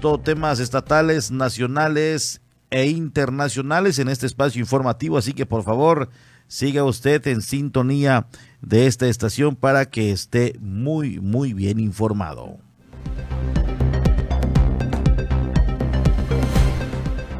supuesto, temas estatales, nacionales e internacionales en este espacio informativo, así que por favor siga usted en sintonía de esta estación para que esté muy, muy bien informado.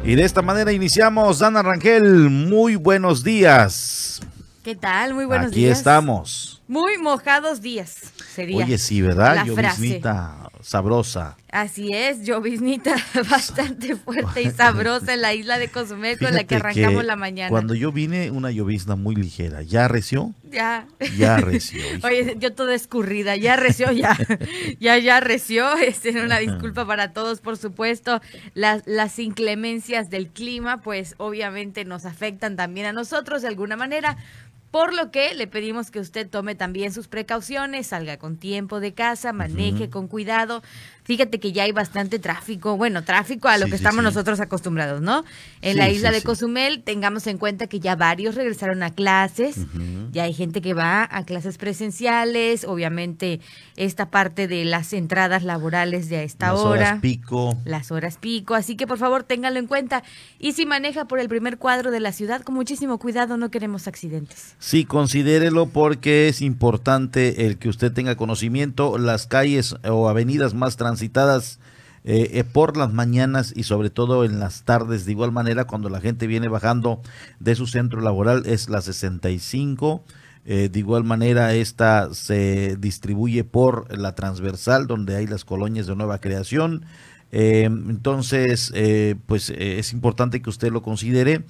Y de esta manera iniciamos, Dana Rangel, muy buenos días. ¿Qué tal? Muy buenos Aquí días. estamos. Muy mojados días, sería. Oye, sí, ¿verdad? Lloviznita sabrosa. Así es, lloviznita bastante fuerte y sabrosa en la isla de Cozumel con la que arrancamos que la mañana. Cuando yo vine, una llovizna muy ligera. ¿Ya arreció? Ya. Ya hijo. Oye, yo toda escurrida, ya reció, ya, ya, ya reció. Este, una disculpa para todos, por supuesto. Las, las inclemencias del clima, pues obviamente nos afectan también a nosotros de alguna manera. Por lo que le pedimos que usted tome también sus precauciones, salga con tiempo de casa, maneje con cuidado. Fíjate que ya hay bastante tráfico, bueno, tráfico a lo Sí, que sí, estamos sí. nosotros acostumbrados, ¿no? En la isla de. Cozumel, tengamos en cuenta que ya varios regresaron a clases, ya hay gente que va a clases presenciales, obviamente esta parte de las entradas laborales de a esta Las hora. horas pico. Las horas pico, así que por favor ténganlo en cuenta. Y si maneja por el primer cuadro de la ciudad, con muchísimo cuidado, no queremos accidentes. Sí, considérelo porque es importante el que usted tenga conocimiento. Las calles o avenidas más transitadas eh, eh, por las mañanas y sobre todo en las tardes, de igual manera cuando la gente viene bajando de su centro laboral, es la 65. Eh, de igual manera, esta se distribuye por la transversal, donde hay las colonias de nueva creación. Eh, entonces, pues es importante que usted lo considere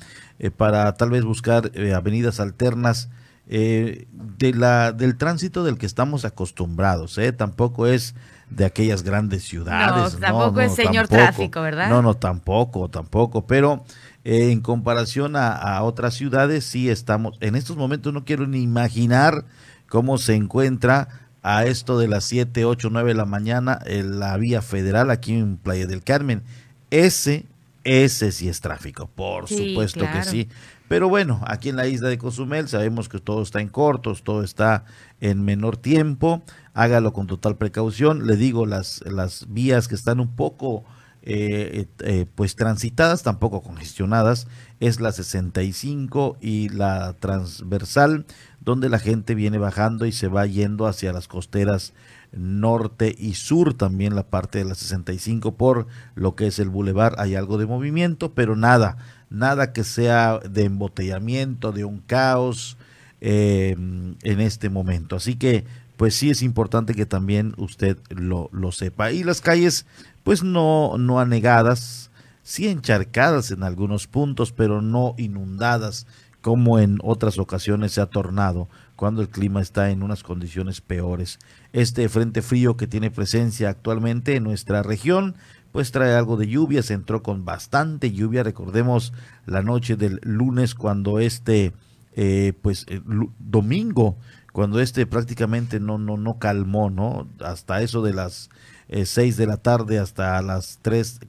para tal vez buscar avenidas alternas de la, del tránsito del que estamos acostumbrados. Tampoco es de aquellas grandes ciudades. No, tampoco es señor tráfico, ¿verdad? No, no, tampoco, tampoco. Pero eh, en comparación a, a otras ciudades, sí estamos. En estos momentos no quiero ni imaginar cómo se encuentra a esto de las 7, 8, 9 de la mañana en la vía federal aquí en Playa del Carmen. Ese, ese sí es tráfico, por Sí, supuesto que sí. Pero bueno, aquí en la isla de Cozumel sabemos que todo está en cortos, todo está en menor tiempo. Hágalo con total precaución. Le digo, las, las vías que están un poco eh, eh, pues transitadas, tampoco congestionadas, es la 65 y la transversal, donde la gente viene bajando y se va yendo hacia las costeras norte y sur, también la parte de la 65 por lo que es el bulevar, hay algo de movimiento, pero nada, nada que sea de embotellamiento, de un caos eh, en este momento. Así que, pues sí es importante que también usted lo, lo sepa. Y las calles, pues no, no anegadas, sí encharcadas en algunos puntos, pero no inundadas como en otras ocasiones se ha tornado cuando el clima está en unas condiciones peores. Este frente frío que tiene presencia actualmente en nuestra región, pues trae algo de lluvia, se entró con bastante lluvia, recordemos la noche del lunes cuando este, eh, pues eh, domingo, cuando este prácticamente no, no, no calmó, ¿no? Hasta eso de las eh, 6 de la tarde hasta las 3,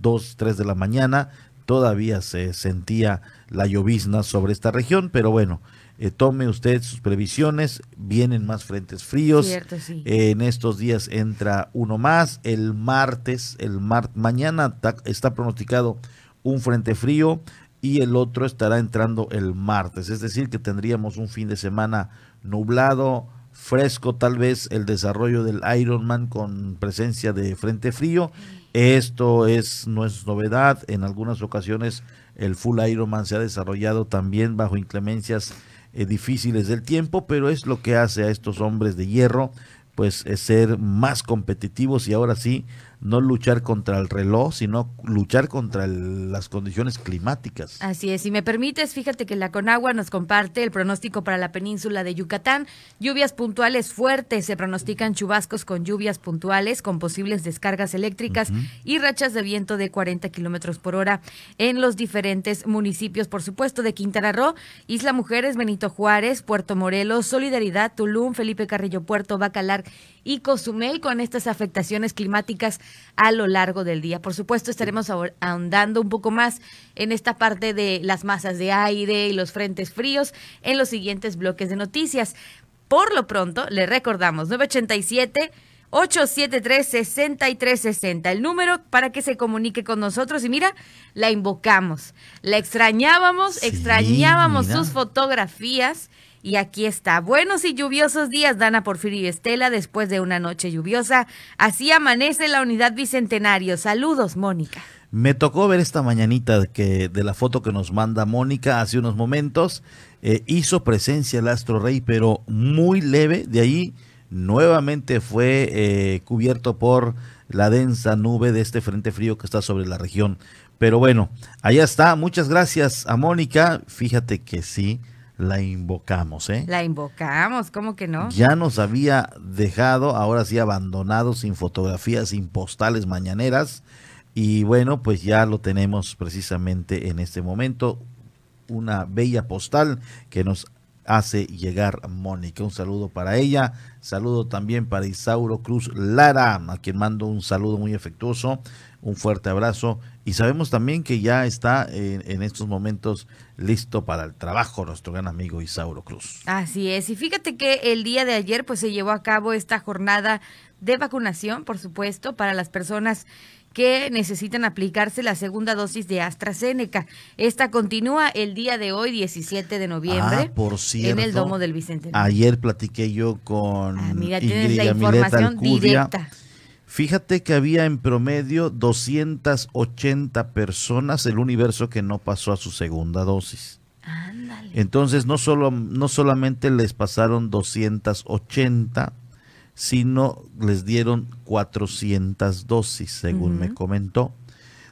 2, 3 de la mañana, todavía se sentía la llovizna sobre esta región, pero bueno, eh, tome usted sus previsiones, vienen más frentes fríos. Cierto, sí. Eh, en estos días entra uno más, el martes, el mar mañana ta- está pronosticado un frente frío y el otro estará entrando el martes, es decir, que tendríamos un fin de semana nublado, fresco, tal vez el desarrollo del Ironman con presencia de frente frío. Esto es no es novedad, en algunas ocasiones el full Ironman se ha desarrollado también bajo inclemencias eh, difíciles del tiempo, pero es lo que hace a estos hombres de hierro, pues es ser más competitivos y ahora sí no luchar contra el reloj, sino luchar contra el- las condiciones climáticas. Así es, si me permites, fíjate que la Conagua nos comparte el pronóstico para la península de Yucatán. Lluvias puntuales fuertes, se pronostican chubascos con lluvias puntuales, con posibles descargas eléctricas y rachas de viento de 40 kilómetros por hora en los diferentes municipios, por supuesto, de Quintana Roo, Isla Mujeres, Benito Juárez, Puerto Morelos, Solidaridad, Tulum, Felipe Carrillo Puerto, Bacalar y Cozumel con estas afectaciones climáticas a lo largo del día. Por supuesto, estaremos ahondando un poco más en esta parte de las masas de aire y los frentes fríos en los siguientes bloques de noticias. Por lo pronto, le recordamos 987 873-6360, el número para que se comunique con nosotros. Y mira, la invocamos, la extrañábamos, extrañábamos sus fotografías. Y aquí está. Buenos y lluviosos días, Dana Porfirio y Estela, después de una noche lluviosa. Así amanece la unidad Bicentenario. Saludos, Mónica. Me tocó ver esta mañanita que, de la foto que nos manda Mónica hace unos momentos. Eh, hizo presencia el Astro Rey, pero muy leve. De ahí nuevamente fue eh, cubierto por la densa nube de este frente frío que está sobre la región. Pero bueno, allá está. Muchas gracias a Mónica. Fíjate que sí, la invocamos, ¿eh? La invocamos, ¿cómo que no? Ya nos había dejado, ahora sí abandonado, sin fotografías, sin postales mañaneras. Y bueno, pues ya lo tenemos precisamente en este momento. Una bella postal que nos hace llegar Mónica. Un saludo para ella, saludo también para Isauro Cruz Lara, a quien mando un saludo muy afectuoso, un fuerte abrazo y sabemos también que ya está en, estos momentos listo para el trabajo nuestro gran amigo Isauro Cruz. Así es, y fíjate que el día de ayer pues se llevó a cabo esta jornada de vacunación, por supuesto, para las personas que necesitan aplicarse la segunda dosis de AstraZeneca. Esta continúa el día de hoy, 17 de noviembre, ah, por cierto, en el Domo del Bicentenario. Ayer platiqué yo con ah, mira, tienes la información directa. Fíjate que había en promedio 280 personas el universo que no pasó a su segunda dosis. Ándale. Entonces no solo no solamente les pasaron 280 sino les dieron 400 dosis, según me comentó,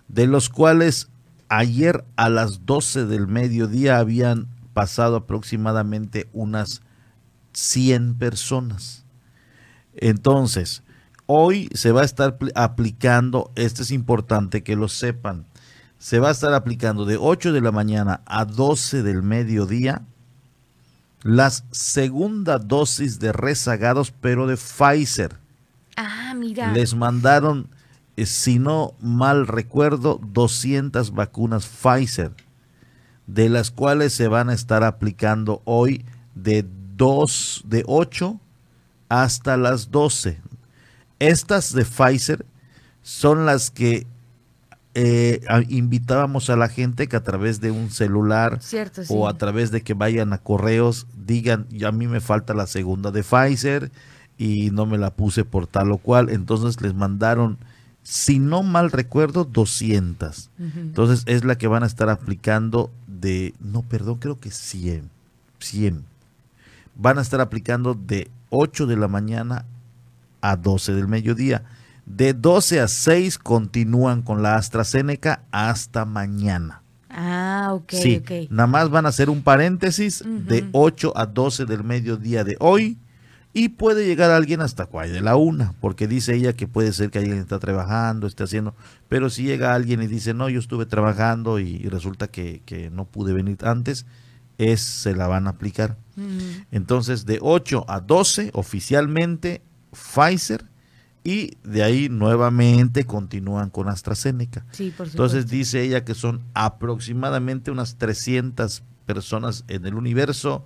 de los cuales ayer a las 12 del mediodía habían pasado aproximadamente unas 100 personas. Entonces, hoy se va a estar aplicando, esto es importante que lo sepan, se va a estar aplicando de 8 de la mañana a 12 del mediodía las segunda dosis de rezagados, pero de Pfizer. Ah, mira. Les mandaron, eh, si no mal recuerdo, 200 vacunas Pfizer, de las cuales se van a estar aplicando hoy de 2, de 8 hasta las 12. Estas de Pfizer son las que eh, invitábamos a la gente que a través de un celular o a través de que vayan a correos digan, ya a mí me falta la segunda de Pfizer y no me la puse por tal o cual. Entonces les mandaron, si no mal recuerdo, 200. Entonces es la que van a estar aplicando de, no, perdón, creo que 100. 100. Van a estar aplicando de 8 de la mañana a 12 del mediodía. De 12 a 6 continúan con la AstraZeneca hasta mañana. Ah, ok, sí, Nada más van a hacer un paréntesis de 8 a 12 del mediodía de hoy y puede llegar alguien hasta cuál de la una, porque dice ella que puede ser que alguien está trabajando, esté haciendo, pero si llega alguien y dice, no, yo estuve trabajando y, resulta que, que, no pude venir antes, es, se la van a aplicar. Entonces, de 8 a 12 oficialmente Pfizer y de ahí nuevamente continúan con AstraZeneca. Entonces dice ella que son aproximadamente unas 300 personas en el universo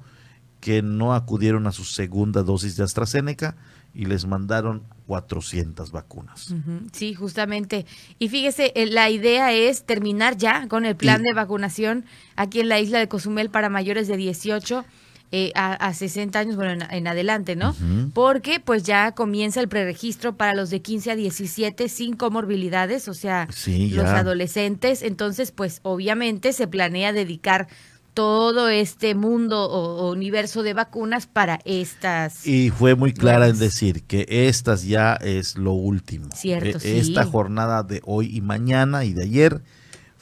que no acudieron a su segunda dosis de AstraZeneca y les mandaron 400 vacunas. Sí, justamente. Y fíjese, eh, la idea es terminar ya con el plan de vacunación aquí en la isla de Cozumel para mayores de 18 eh, a, 60 años, bueno, en, adelante, ¿no? Porque pues ya comienza el preregistro para los de 15 a 17 sin comorbilidades, o sea, los adolescentes. Entonces, pues obviamente se planea dedicar todo este mundo o, universo de vacunas para estas. Y fue muy clara en decir que estas ya es lo último. Cierto, e, Esta jornada de hoy y mañana y de ayer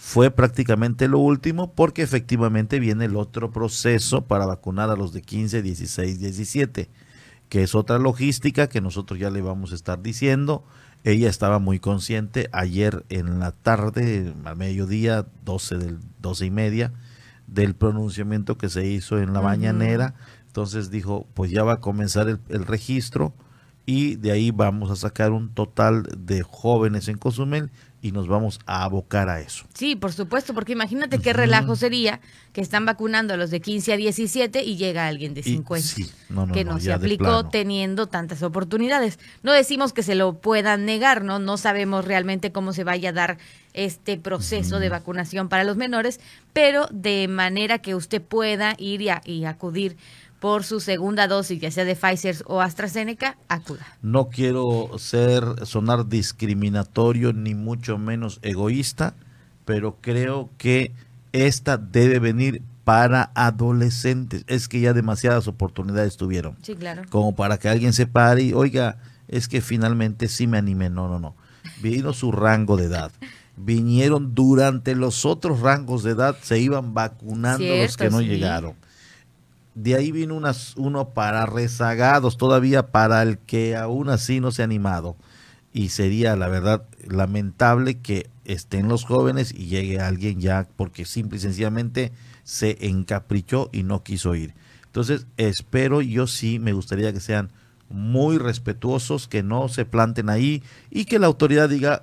fue prácticamente lo último porque efectivamente viene el otro proceso para vacunar a los de 15, 16, 17, que es otra logística que nosotros ya le vamos a estar diciendo. Ella estaba muy consciente ayer en la tarde, al mediodía, 12, del, 12 y media, del pronunciamiento que se hizo en la mañanera. Entonces dijo, pues ya va a comenzar el, el registro y de ahí vamos a sacar un total de jóvenes en Cozumel y nos vamos a abocar a eso. Sí, por supuesto, porque imagínate qué relajo sería que están vacunando a los de 15 a 17 y llega alguien de 50, que no, se aplicó teniendo tantas oportunidades. No decimos que se lo puedan negar, ¿no? No sabemos realmente cómo se vaya a dar este proceso de vacunación para los menores, pero de manera que usted pueda ir y acudir por su segunda dosis, ya sea de Pfizer o AstraZeneca, acuda. No quiero ser sonar discriminatorio ni mucho menos egoísta, pero creo que esta debe venir para adolescentes. Es que ya demasiadas oportunidades tuvieron. Sí, claro. Como para que alguien se pare y, oiga, es que finalmente sí me animé. No, no, no. Vino su rango de edad. Vinieron durante los otros rangos de edad, se iban vacunando los que no llegaron de ahí vino unas, uno para rezagados, todavía para el que aún así no se ha animado. Y sería, la verdad, lamentable que estén los jóvenes y llegue alguien ya porque simple y sencillamente se encaprichó y no quiso ir. Entonces, espero, yo sí me gustaría que sean muy respetuosos, que no se planten ahí y que la autoridad diga,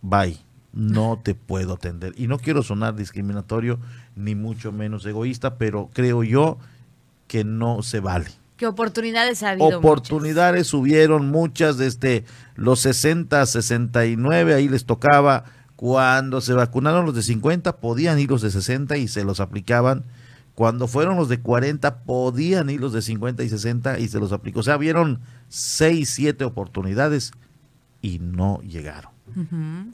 bye, no te puedo atender. Y no quiero sonar discriminatorio ni mucho menos egoísta, pero creo yo que no se vale. ¿Qué oportunidades ha habido? Oportunidades subieron muchas desde los 60, 69, ahí les tocaba. Cuando se vacunaron los de 50, podían ir los de 60 y se los aplicaban. Cuando fueron los de 40, podían ir los de 50 y 60 y se los aplicó. O sea, vieron 6, 7 oportunidades y no llegaron.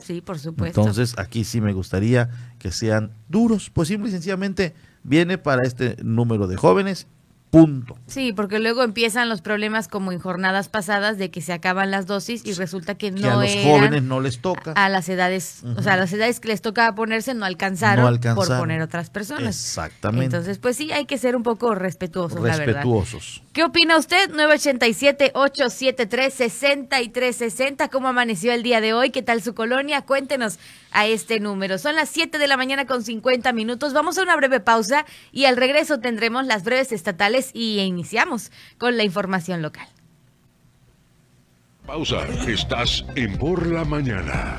Sí, por supuesto. Entonces, aquí sí me gustaría que sean duros, pues simple y sencillamente viene para este número de jóvenes Punto. Sí, porque luego empiezan los problemas como en jornadas pasadas de que se acaban las dosis y resulta que, no a los jóvenes no les toca. A las edades, o sea, a las edades que les tocaba ponerse no alcanzaron, por poner otras personas. Exactamente. Entonces, pues sí, hay que ser un poco respetuosos, respetuosos. La verdad. ¿Qué opina usted? 987-873-6360. ¿Cómo amaneció el día de hoy? ¿Qué tal su colonia? Cuéntenos a este número. Son las 7 de la mañana con 50 minutos. Vamos a una breve pausa y al regreso tendremos las breves estatales y iniciamos con la información local. Pausa. Estás en Por la Mañana.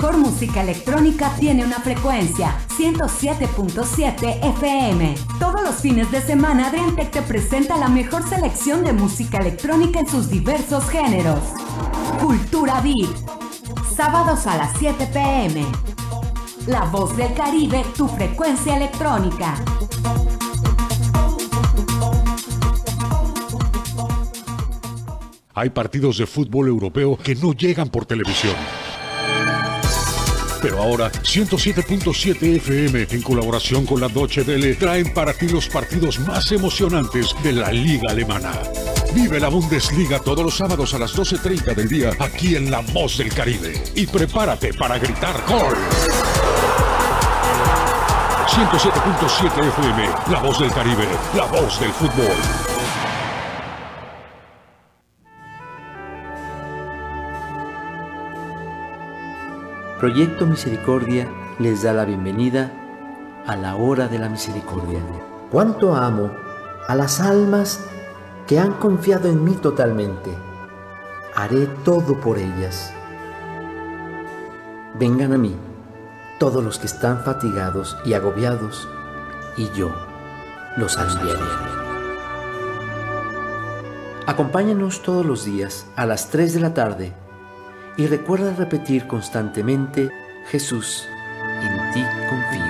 Mejor música electrónica tiene una frecuencia 107.7 FM. Todos los fines de semana Adriantec te presenta la mejor selección de música electrónica en sus diversos géneros. Cultura Beat. Sábados a las 7 pm. La voz del Caribe, tu frecuencia electrónica. Hay partidos de fútbol europeo que no llegan por televisión. Pero ahora 107.7 FM en colaboración con la Deutsche Welle traen para ti los partidos más emocionantes de la liga alemana. Vive la Bundesliga todos los sábados a las 12.30 del día aquí en La Voz del Caribe. Y prepárate para gritar gol. 107.7 FM, La Voz del Caribe, la voz del fútbol. Proyecto Misericordia les da la bienvenida a la hora de la misericordia. ¿Cuánto amo a las almas que han confiado en mí totalmente. Haré todo por ellas. Vengan a mí, todos los que están fatigados y agobiados, y yo los aliviaré. Acompáñanos todos los días a las 3 de la tarde y recuerda repetir constantemente, Jesús, en ti confío.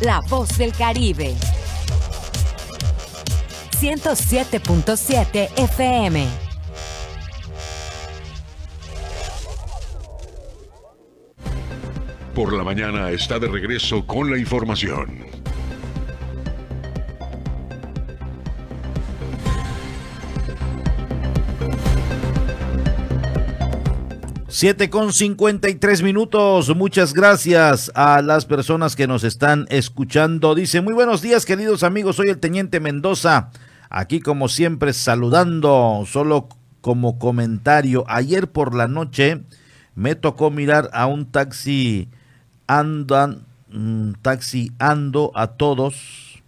La voz del Caribe. 107.7 FM. Por la mañana está de regreso con la información. Siete con cincuenta y tres minutos. Muchas gracias a las personas que nos están escuchando. Dice, muy buenos días queridos amigos, soy el Teniente Mendoza. Aquí como siempre saludando, solo como comentario. Ayer por la noche me tocó mirar a un taxi andan, mm, taxi ando a todos.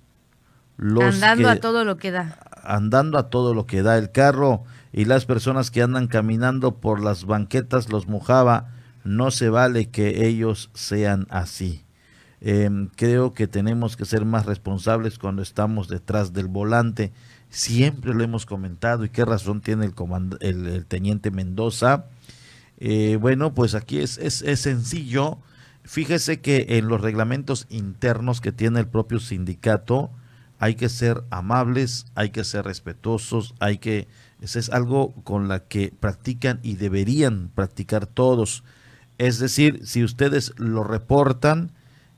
Los andando a todo lo que da. Andando a todo lo que da el carro y las personas que andan caminando por las banquetas los mojaba, no se vale que ellos sean así. Em, creo que tenemos que ser más responsables cuando estamos detrás del volante. Siempre lo hemos comentado y qué razón tiene el, el, teniente Mendoza. Eh, bueno, pues aquí es, es, es sencillo. Fíjese que en los reglamentos internos que tiene el propio sindicato hay que ser amables, hay que ser respetuosos, hay que eso es algo con la que practican y deberían practicar todos. Es decir, si ustedes lo reportan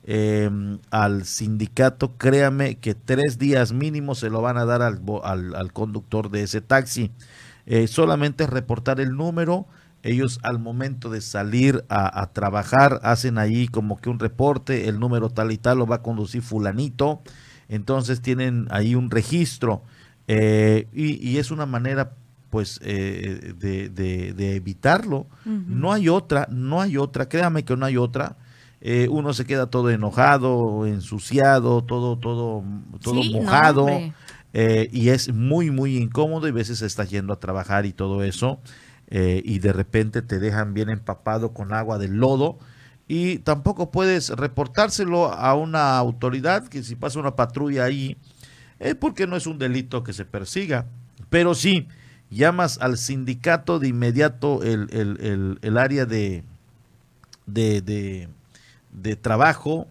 em, al sindicato, créame que tres días mínimo se lo van a dar al, al, conductor de ese taxi. Eh, solamente reportar el número. Ellos al momento de salir a, a, trabajar hacen ahí como que un reporte, el número tal y tal lo va a conducir fulanito. Entonces tienen ahí un registro eh, y, es una manera pues eh, de, evitarlo. No hay otra, no hay otra, créame que no hay otra. Eh, uno se queda todo enojado, ensuciado, todo, todo, todo mojado. y es muy, muy incómodo y a veces estás yendo a trabajar y todo eso. y de repente te dejan bien empapado con agua del lodo y tampoco puedes reportárselo a una autoridad que si pasa una patrulla ahí es porque no es un delito que se persiga. Pero sí, llamas al sindicato de inmediato el, el, el, área de, de, de, trabajo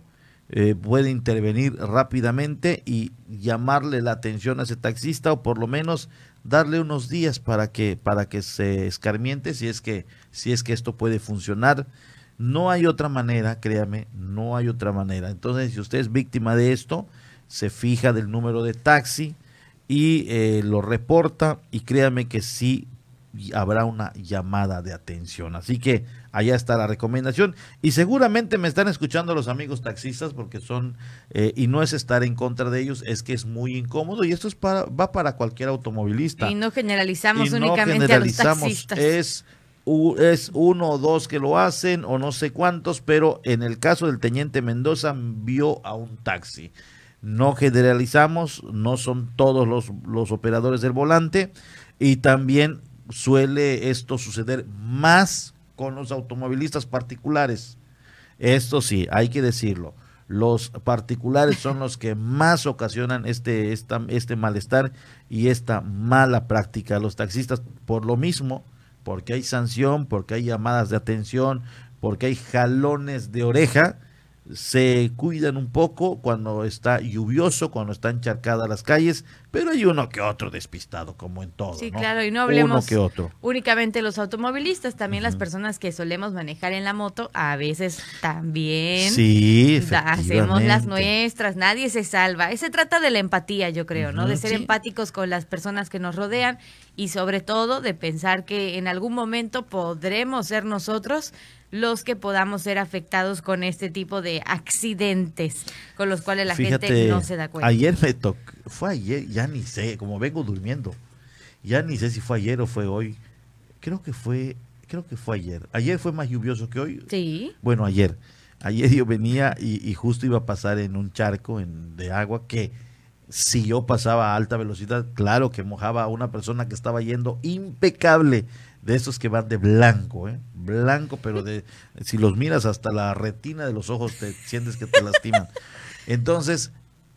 eh, puede intervenir rápidamente y llamarle la atención a ese taxista o por lo menos darle unos días para que para que se escarmiente si es que si es que esto puede funcionar no hay otra manera créame no hay otra manera entonces si usted es víctima de esto se fija del número de taxi y eh, lo reporta y créame que sí habrá una llamada de atención. Así que allá está la recomendación y seguramente me están escuchando los amigos taxistas porque son, eh, y no es estar en contra de ellos, es que es muy incómodo y esto es para, va para cualquier automovilista. Y no generalizamos únicamente a los taxistas. Es, es uno o dos que lo hacen o no sé cuántos, pero en el caso del teniente Mendoza vio a un taxi no generalizamos, no son todos los, los operadores del volante y también suele esto suceder más con los automovilistas particulares. Esto sí, hay que decirlo. Los particulares son los que más ocasionan este, este malestar y esta mala práctica. Los taxistas, por lo mismo, porque hay sanción, porque hay llamadas de atención, porque hay jalones de oreja, se cuidan un poco cuando está lluvioso, cuando están encharcadas las calles, pero hay uno que otro despistado, como en todo. Sí, claro, y no hablemos que otro. únicamente los automovilistas, también las personas que solemos manejar en la moto, a veces también sí, hacemos las nuestras, nadie se salva. Se trata de la empatía, yo creo, ¿no? De ser empáticos con las personas que nos rodean y sobre todo de pensar que en algún momento podremos ser nosotros los que podamos ser afectados con este tipo de accidentes con los cuales la gente no se da cuenta. Ayer me tocó, fue ayer, ya ni sé, como vengo durmiendo, ya ni sé si fue ayer o fue hoy. Creo que fue, creo que fue ayer. Ayer fue más lluvioso que hoy. Sí. Bueno, ayer. Ayer yo venía y, justo iba a pasar en un charco en, de agua que si yo pasaba a alta velocidad, claro que mojaba a una persona que estaba yendo impecable de esos que van de blanco, ¿eh? blanco, pero de si los miras hasta la retina de los ojos te sientes que te lastiman. Entonces,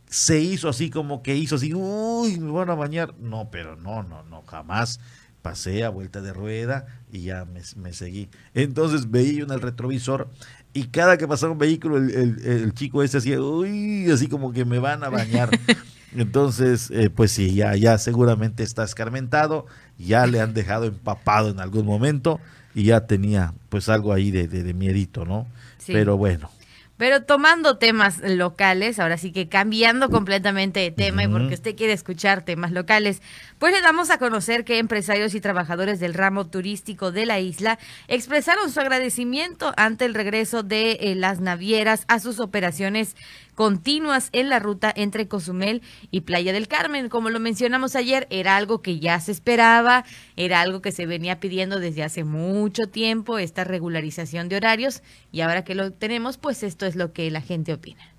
se hizo así como que hizo así, uy, me van a bañar. No, pero no, no, no, jamás pasé a vuelta de rueda y ya me, seguí. Entonces veía en el retrovisor y cada que pasaba un vehículo el, chico ese hacía, uy, así como que me van a bañar. Entonces, eh, pues sí, ya, ya seguramente está escarmentado, ya le han dejado empapado en algún momento y ya tenía pues algo ahí de, de, miedito, ¿no? Pero bueno, pero tomando temas locales, ahora sí que cambiando completamente de tema y porque usted quiere escuchar temas locales, pues le damos a conocer que empresarios y trabajadores del ramo turístico de la isla expresaron su agradecimiento ante el regreso de eh, las navieras a sus operaciones continuas en la ruta entre Cozumel y Playa del Carmen. Como lo mencionamos ayer, era algo que ya se esperaba, era algo que se venía pidiendo desde hace mucho tiempo, esta regularización de horarios, y ahora que lo tenemos, pues esto es lo que la gente opina.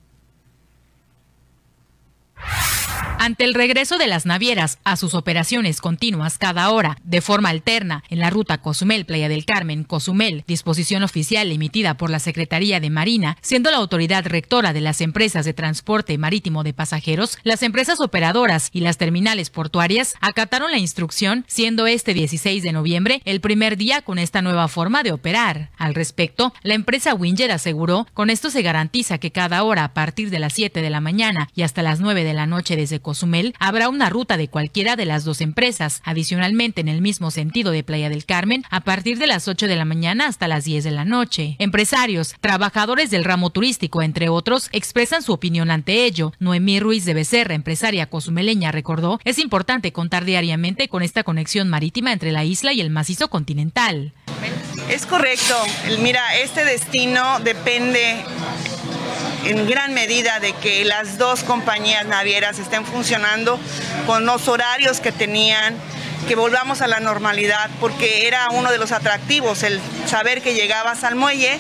Ante el regreso de las navieras a sus operaciones continuas cada hora, de forma alterna, en la ruta Cozumel-Playa del Carmen, Cozumel, disposición oficial emitida por la Secretaría de Marina, siendo la autoridad rectora de las empresas de transporte marítimo de pasajeros, las empresas operadoras y las terminales portuarias acataron la instrucción, siendo este 16 de noviembre el primer día con esta nueva forma de operar. Al respecto, la empresa Winger aseguró, con esto se garantiza que cada hora a partir de las 7 de la mañana y hasta las 9 de la noche desde Cozumel, habrá una ruta de cualquiera de las dos empresas. Adicionalmente, en el mismo sentido de Playa del Carmen, a partir de las 8 de la mañana hasta las 10 de la noche. Empresarios, trabajadores del ramo turístico, entre otros, expresan su opinión ante ello. Noemí Ruiz de Becerra, empresaria cozumeleña, recordó, es importante contar diariamente con esta conexión marítima entre la isla y el macizo continental. Es correcto. Mira, este destino depende en gran medida de que las dos compañías navieras estén funcionando con los horarios que tenían, que volvamos a la normalidad, porque era uno de los atractivos el saber que llegabas al muelle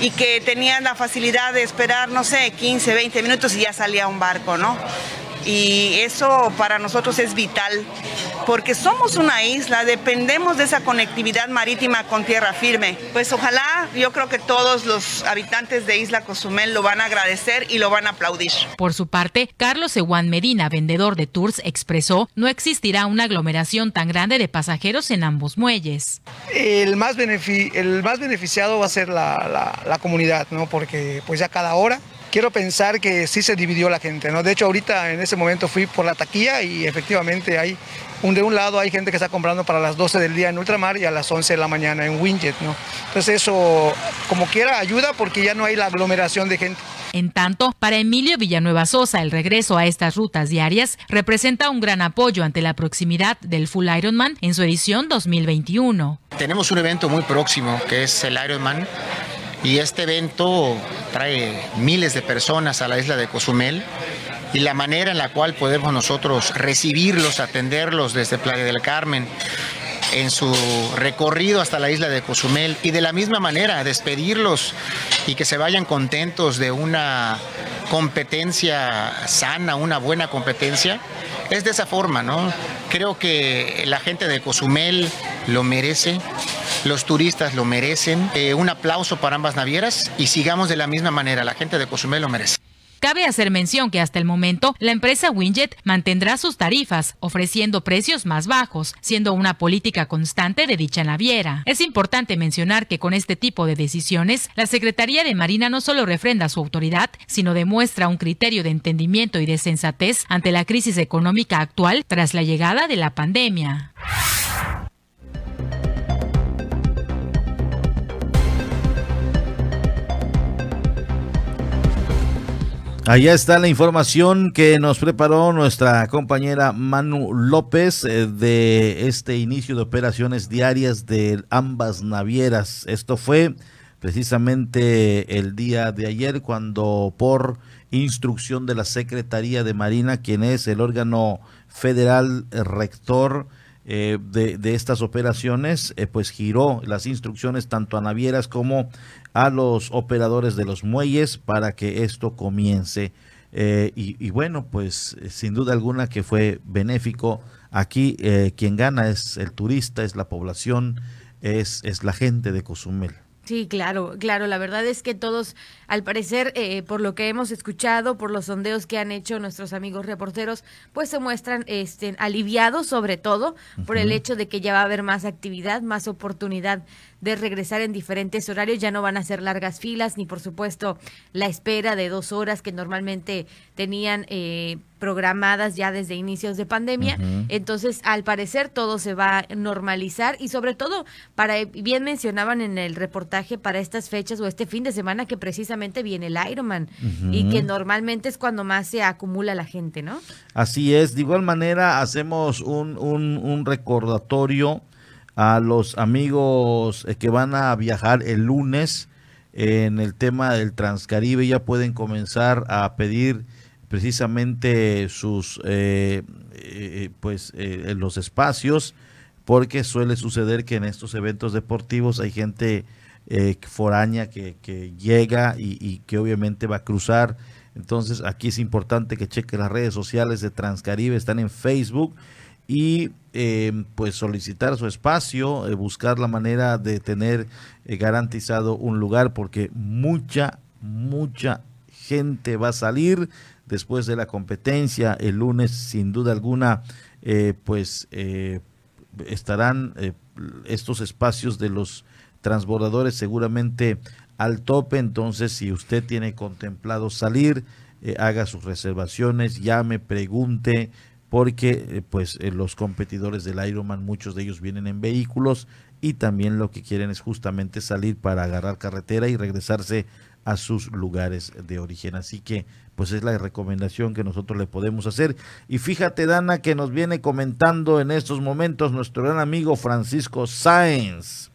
y que tenías la facilidad de esperar, no sé, 15, 20 minutos y ya salía un barco, ¿no? Y eso para nosotros es vital porque somos una isla, dependemos de esa conectividad marítima con tierra firme. Pues ojalá, yo creo que todos los habitantes de Isla Cozumel lo van a agradecer y lo van a aplaudir. Por su parte, Carlos Ewan Medina, vendedor de tours, expresó no existirá una aglomeración tan grande de pasajeros en ambos muelles. El más, el más beneficiado va a ser la, la comunidad, ¿no? porque pues ya cada hora quiero pensar que sí se dividió la gente, ¿no? De hecho, ahorita en ese momento fui por la taquilla y efectivamente hay, un, de un lado hay gente que está comprando para las 12 del día en Ultramar y a las 11 de la mañana en Winget, ¿no? Entonces eso, como quiera, ayuda porque ya no hay la aglomeración de gente. En tanto, para Emilio Villanueva Sosa, el regreso a estas rutas diarias representa un gran apoyo ante la proximidad del Full Ironman en su edición 2021. Tenemos un evento muy próximo que es el Ironman y este evento trae miles de personas a la isla de Cozumel y la manera en la cual podemos nosotros recibirlos, atenderlos desde Playa del Carmen en su recorrido hasta la isla de Cozumel y de la misma manera despedirlos y que se vayan contentos de una competencia sana, una buena competencia, es de esa forma, ¿no? Creo que la gente de Cozumel lo merece, los turistas lo merecen. Eh, un aplauso para ambas navieras y sigamos de la misma manera, la gente de Cozumel lo merece. Cabe hacer mención que hasta el momento la empresa Winjet mantendrá sus tarifas, ofreciendo precios más bajos, siendo una política constante de dicha naviera. Es importante mencionar que con este tipo de decisiones, la Secretaría de Marina no solo refrenda su autoridad, sino demuestra un criterio de entendimiento y de sensatez ante la crisis económica actual tras la llegada de la pandemia. Allá está la información que nos preparó nuestra compañera Manu López eh, de este inicio de operaciones diarias de ambas navieras. Esto fue precisamente el día de ayer cuando por instrucción de la Secretaría de Marina, quien es el órgano federal rector, eh, de, estas operaciones, eh, pues giró las instrucciones tanto a navieras como a los operadores de los muelles para que esto comience. Eh, y, bueno, pues sin duda alguna que fue benéfico. Aquí quien gana es el turista, es la población, es, es la gente de Cozumel. Sí, claro, claro. La verdad es que todos, al parecer, eh, por lo que hemos escuchado, por los sondeos que han hecho nuestros amigos reporteros, pues se muestran este, aliviados, sobre todo, por el hecho de que ya va a haber más actividad, más oportunidad de regresar en diferentes horarios. Ya no van a ser largas filas, ni por supuesto la espera de dos horas que normalmente tenían eh, programadas ya desde inicios de pandemia. Entonces, al parecer, todo se va a normalizar y sobre todo, para bien mencionaban en el reportaje para estas fechas o este fin de semana que precisamente viene el Ironman y que normalmente es cuando más se acumula la gente, ¿no? Así es. De igual manera, hacemos un, un, un recordatorio a los amigos eh, que van a viajar el lunes en el tema del Transcaribe. Ya pueden comenzar a pedir precisamente sus eh, eh, pues los espacios porque suele suceder que en estos eventos deportivos hay gente foránea que, que llega y, y, que obviamente va a cruzar entonces aquí es importante que cheque las redes sociales de Transcaribe están en Facebook y pues solicitar su espacio buscar la manera de tener garantizado un lugar porque mucha mucha gente va a salir después de la competencia el lunes, sin duda alguna, eh, pues eh, estarán eh, estos espacios de los transbordadores seguramente al tope. Entonces, si usted tiene contemplado salir, haga sus reservaciones, llame, pregunte, porque pues los competidores del Ironman, muchos de ellos vienen en vehículos y también lo que quieren es justamente salir para agarrar carretera y regresarse a sus lugares de origen. Así que pues es la recomendación que nosotros le podemos hacer. Y fíjate, Dana, que nos viene comentando en estos momentos nuestro gran amigo Francisco Sáenz.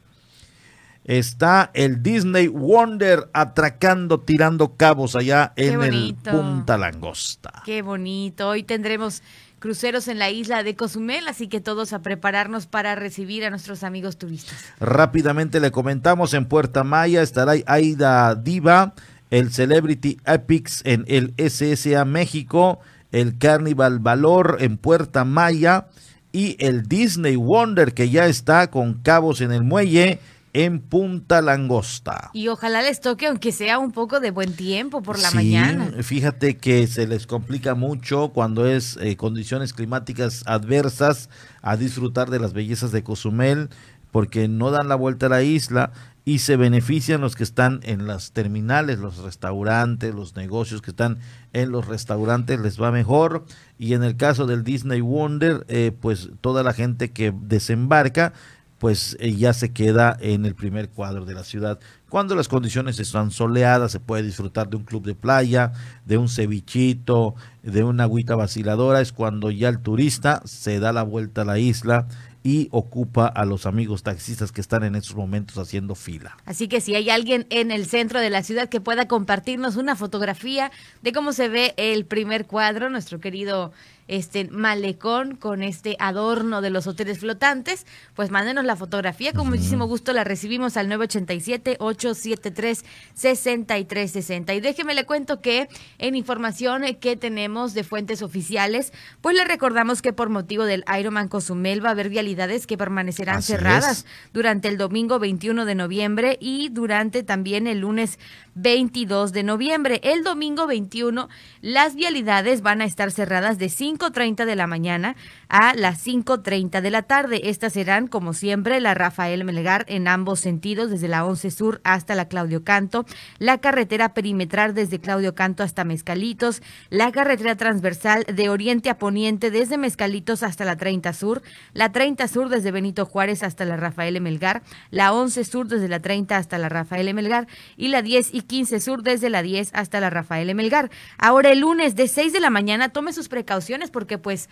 Está el Disney Wonder atracando, tirando cabos allá en el Punta Langosta. Qué bonito. Hoy tendremos cruceros en la isla de Cozumel, así que todos a prepararnos para recibir a nuestros amigos turistas. Rápidamente le comentamos, en Puerta Maya estará Aida Diva, el Celebrity Epics en el SSA México, el Carnival Valor en Puerta Maya y el Disney Wonder que ya está con cabos en el muelle en Punta Langosta. Y ojalá les toque, aunque sea un poco de buen tiempo por la mañana. Fíjate que se les complica mucho cuando es eh, condiciones climáticas adversas a disfrutar de las bellezas de Cozumel, porque no dan la vuelta a la isla y se benefician los que están en las terminales, los restaurantes, los negocios que están en los restaurantes les va mejor y en el caso del Disney Wonder, eh, pues toda la gente que desembarca pues eh, ya se queda en el primer cuadro de la ciudad. Cuando las condiciones están soleadas, se puede disfrutar de un club de playa, de un cevichito, de una agüita vaciladora. Es cuando ya el turista se da la vuelta a la isla y ocupa a los amigos taxistas que están en estos momentos haciendo fila. Así que si hay alguien en el centro de la ciudad que pueda compartirnos una fotografía de cómo se ve el primer cuadro, nuestro querido este malecón con este adorno de los hoteles flotantes, pues mándenos la fotografía, con muchísimo gusto la recibimos al 987-873-6360. Y déjeme le cuento que en información que tenemos de fuentes oficiales, pues le recordamos que por motivo del Ironman Cozumel va a haber vialidades que permanecerán cerradas durante el domingo 21 de noviembre y durante también el lunes 22 de noviembre. El domingo 21 las vialidades van a estar cerradas de 5 5.30 de la mañana a las 5.30 de la tarde. Estas serán, como siempre, la Rafael Melgar en ambos sentidos, desde la 11 Sur hasta la Claudio Canto, la carretera perimetral desde Claudio Canto hasta Mezcalitos, la carretera transversal de oriente a poniente desde Mezcalitos hasta la 30 Sur, la 30 Sur desde Benito Juárez hasta la Rafael Melgar, la 11 Sur desde la 30 hasta la Rafael Melgar. Y la 10 y 15 Sur desde la 10 hasta la Rafael Melgar. Ahora el lunes de 6 de la mañana tome sus precauciones porque pues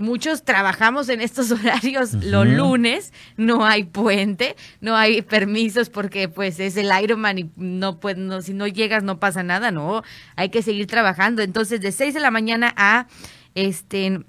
muchos trabajamos en estos horarios los lunes, no hay puente, no hay permisos porque pues es el Ironman y no, pues, no, si no llegas no pasa nada, no, hay que seguir trabajando. Entonces de 6 de la mañana a este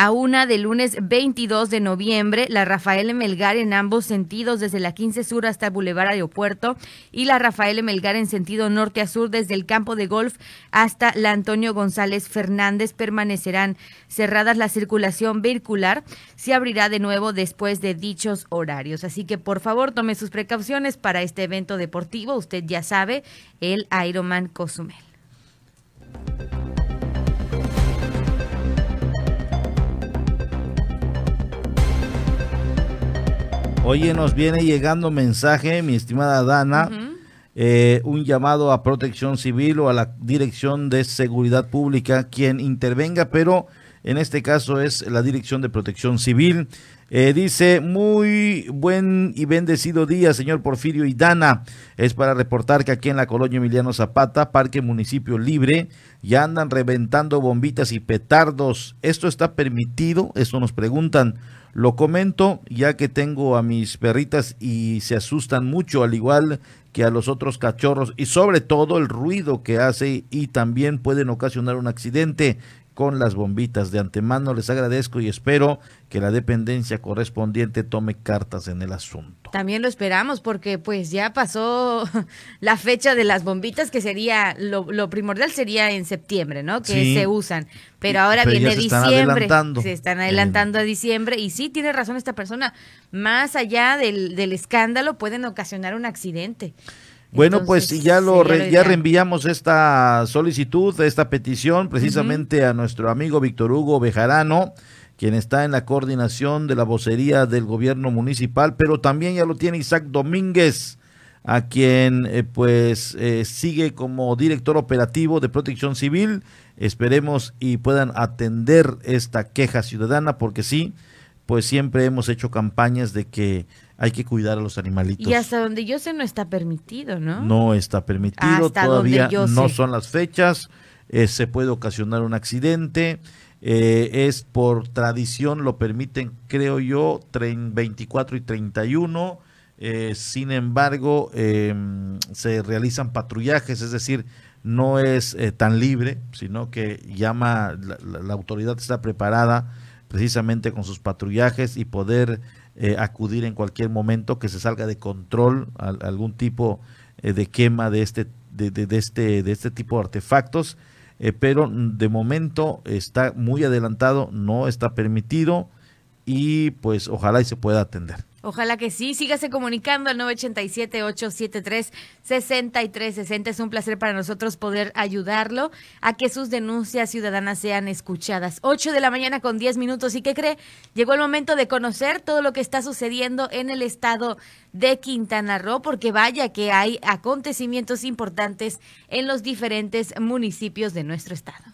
a una del lunes 22 de noviembre, la Rafael Melgar en ambos sentidos, desde la 15 Sur hasta el Boulevard Aeropuerto, y la Rafael Melgar en sentido norte a sur, desde el campo de golf hasta la Antonio González Fernández, permanecerán cerradas la circulación vehicular. Se abrirá de nuevo después de dichos horarios. Así que por favor tome sus precauciones para este evento deportivo. Usted ya sabe, el Ironman Cozumel. Oye, nos viene llegando mensaje, mi estimada Dana, eh, un llamado a protección civil o a la Dirección de Seguridad Pública, quien intervenga, pero en este caso es la Dirección de Protección Civil. Eh, dice, muy buen y bendecido día, señor Porfirio y Dana. Es para reportar que aquí en la colonia Emiliano Zapata, Parque Municipio Libre, ya andan reventando bombitas y petardos. ¿Esto está permitido? Eso nos preguntan. Lo comento ya que tengo a mis perritas y se asustan mucho, al igual que a los otros cachorros, y sobre todo el ruido que hace y también pueden ocasionar un accidente con las bombitas. De antemano les agradezco y espero que la dependencia correspondiente tome cartas en el asunto. También lo esperamos porque pues ya pasó la fecha de las bombitas que sería, lo, primordial sería en septiembre, ¿no? Que se usan. Pero ahora viene diciembre. Se están adelantando a diciembre y sí, tiene razón esta persona. Más allá del, del escándalo pueden ocasionar un accidente. Bueno, pues ya lo ya reenviamos esta solicitud, esta petición precisamente a nuestro amigo Víctor Hugo Bejarano, quien está en la coordinación de la vocería del gobierno municipal, pero también ya lo tiene Isaac Domínguez, a quien eh, pues eh, sigue como director operativo de Protección Civil. Esperemos y puedan atender esta queja ciudadana, porque sí, pues siempre hemos hecho campañas de que hay que cuidar a los animalitos. Y hasta donde yo sé no está permitido, ¿no? No está permitido, todavía no son las fechas, eh, se puede ocasionar un accidente, eh, es por tradición, lo permiten, creo yo, 24 y 31, eh, sin embargo, em, se realizan patrullajes, es decir, no es tan libre, sino que llama, la autoridad está preparada precisamente con sus patrullajes y poder eh, acudir en cualquier momento que se salga de control algún tipo eh, de quema de este de, de, este de este tipo de artefactos eh, pero de momento está muy adelantado no está permitido y pues ojalá y se pueda atender Ojalá que sí. Sígase comunicando al 987-873-6360. Es un placer para nosotros poder ayudarlo a que sus denuncias ciudadanas sean escuchadas. 8 de la mañana con 10 minutos. ¿Y qué cree? Llegó el momento de conocer todo lo que está sucediendo en el estado de Quintana Roo, porque vaya que hay acontecimientos importantes en los diferentes municipios de nuestro estado.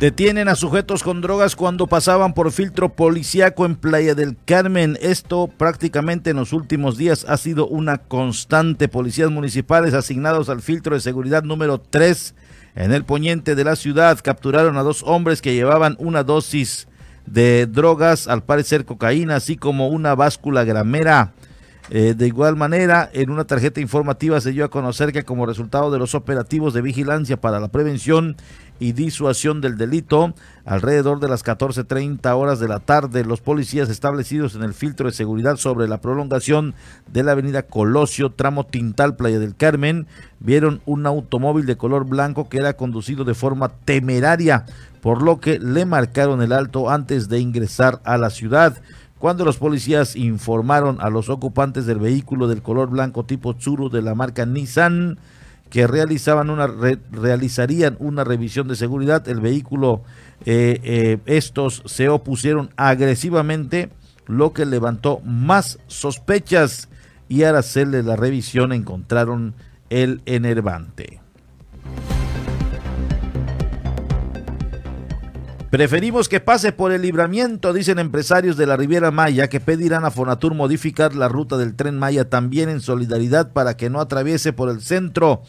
Detienen a sujetos con drogas cuando pasaban por filtro policíaco en Playa del Carmen. Esto prácticamente en los últimos días ha sido una constante. Policías municipales asignados al filtro de seguridad número 3 en el poniente de la ciudad capturaron a dos hombres que llevaban una dosis de drogas, al parecer cocaína, así como una báscula gramera. Eh, de igual manera, en una tarjeta informativa se dio a conocer que como resultado de los operativos de vigilancia para la prevención y disuasión del delito, alrededor de las 14.30 horas de la tarde, los policías establecidos en el filtro de seguridad sobre la prolongación de la avenida Colosio, tramo Tintal, Playa del Carmen, vieron un automóvil de color blanco que era conducido de forma temeraria, por lo que le marcaron el alto antes de ingresar a la ciudad. Cuando los policías informaron a los ocupantes del vehículo del color blanco tipo Tsuru de la marca Nissan que realizaban una realizarían una revisión de seguridad, el vehículo, eh, eh, estos se opusieron agresivamente, lo que levantó más sospechas y al hacerle la revisión encontraron el enervante. Preferimos que pase por el libramiento, dicen empresarios de la Riviera Maya, que pedirán a Fonatur modificar la ruta del tren Maya también en solidaridad para que no atraviese por el centro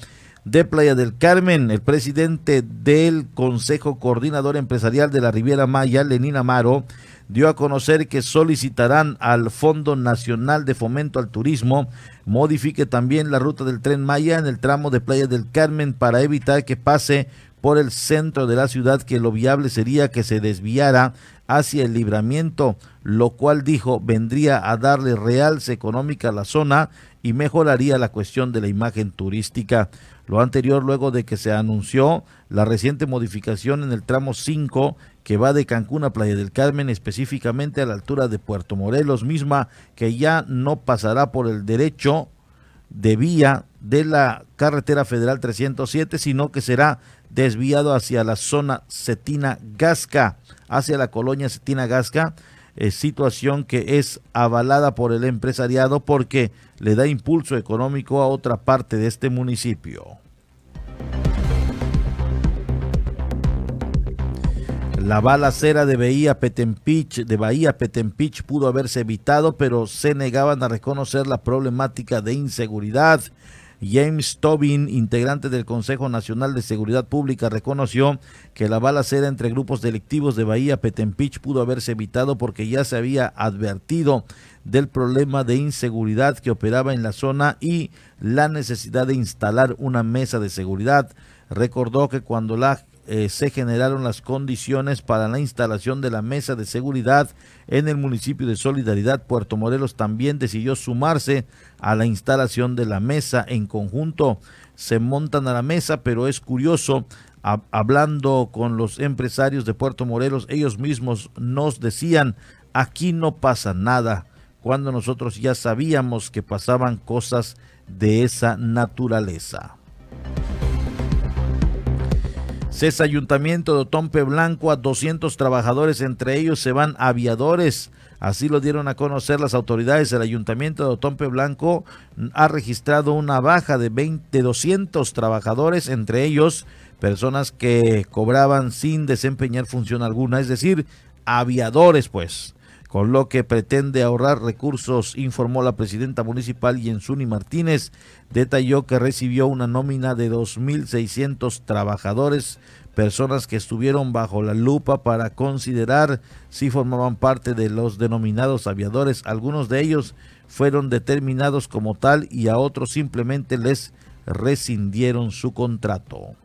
de Playa del Carmen. El presidente del Consejo Coordinador Empresarial de la Riviera Maya, Lenín Amaro, dio a conocer que solicitarán al Fondo Nacional de Fomento al Turismo modifique también la ruta del tren Maya en el tramo de Playa del Carmen para evitar que pase por el centro de la ciudad, que lo viable sería que se desviara hacia el libramiento, lo cual dijo vendría a darle realce económica a la zona y mejoraría la cuestión de la imagen turística. Lo anterior luego de que se anunció la reciente modificación en el tramo 5 que va de Cancún a Playa del Carmen, específicamente a la altura de Puerto Morelos, misma que ya no pasará por el derecho de vía de la carretera federal 307, sino que será desviado hacia la zona Cetina Gasca, hacia la colonia Cetina Gasca, eh, situación que es avalada por el empresariado porque le da impulso económico a otra parte de este municipio. La balacera de Bahía Petempich, de Bahía Petempich pudo haberse evitado, pero se negaban a reconocer la problemática de inseguridad. James Tobin, integrante del Consejo Nacional de Seguridad Pública, reconoció que la balacera entre grupos delictivos de Bahía Petempich pudo haberse evitado porque ya se había advertido del problema de inseguridad que operaba en la zona y la necesidad de instalar una mesa de seguridad. Recordó que cuando la eh, se generaron las condiciones para la instalación de la mesa de seguridad en el municipio de Solidaridad. Puerto Morelos también decidió sumarse a la instalación de la mesa en conjunto. Se montan a la mesa, pero es curioso, hablando con los empresarios de Puerto Morelos, ellos mismos nos decían, aquí no pasa nada, cuando nosotros ya sabíamos que pasaban cosas de esa naturaleza. Cesa Ayuntamiento de Otompe Blanco a 200 trabajadores, entre ellos se van aviadores. Así lo dieron a conocer las autoridades. El Ayuntamiento de Otompe Blanco ha registrado una baja de, 20, 200 trabajadores, entre ellos personas que cobraban sin desempeñar función alguna, es decir, aviadores pues con lo que pretende ahorrar recursos, informó la presidenta municipal Yensuni Martínez. Detalló que recibió una nómina de 2.600 trabajadores, personas que estuvieron bajo la lupa para considerar si formaban parte de los denominados aviadores. Algunos de ellos fueron determinados como tal y a otros simplemente les rescindieron su contrato.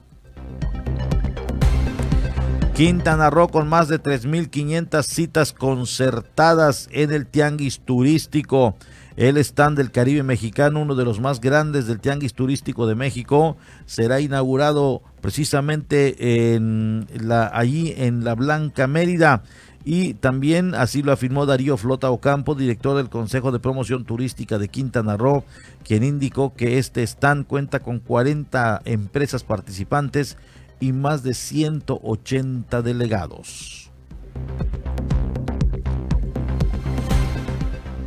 Quintana Roo con más de 3.500 citas concertadas en el tianguis turístico. El stand del Caribe mexicano, uno de los más grandes del tianguis turístico de México, será inaugurado precisamente allí en la Blanca Mérida. Y también así lo afirmó Darío Flota Ocampo, director del Consejo de Promoción Turística de Quintana Roo, quien indicó que este stand cuenta con 40 empresas participantes y más de 180 delegados.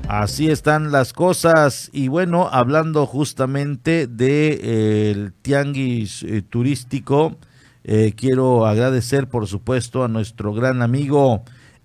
Así están las cosas y bueno, hablando justamente de eh, tianguis eh, turístico, eh, quiero agradecer por supuesto a nuestro gran amigo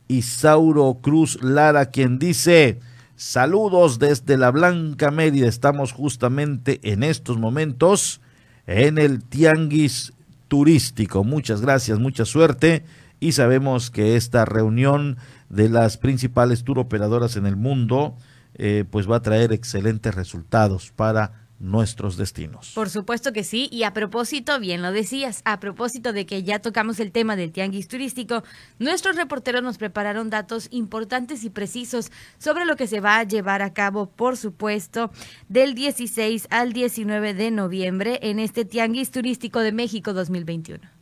Isauro Cruz Lara, quien dice, saludos desde la Blanca Media, estamos justamente en estos momentos en el tianguis turístico. Muchas gracias, mucha suerte y sabemos que esta reunión de las principales tour operadoras en el mundo eh, pues va a traer excelentes resultados para nuestros destinos. Por supuesto que sí, y a propósito, bien lo decías, a propósito de que ya tocamos el tema del tianguis turístico, nuestros reporteros nos prepararon datos importantes y precisos sobre lo que se va a llevar a cabo, por supuesto, del 16 al 19 de noviembre en este tianguis turístico de México 2021.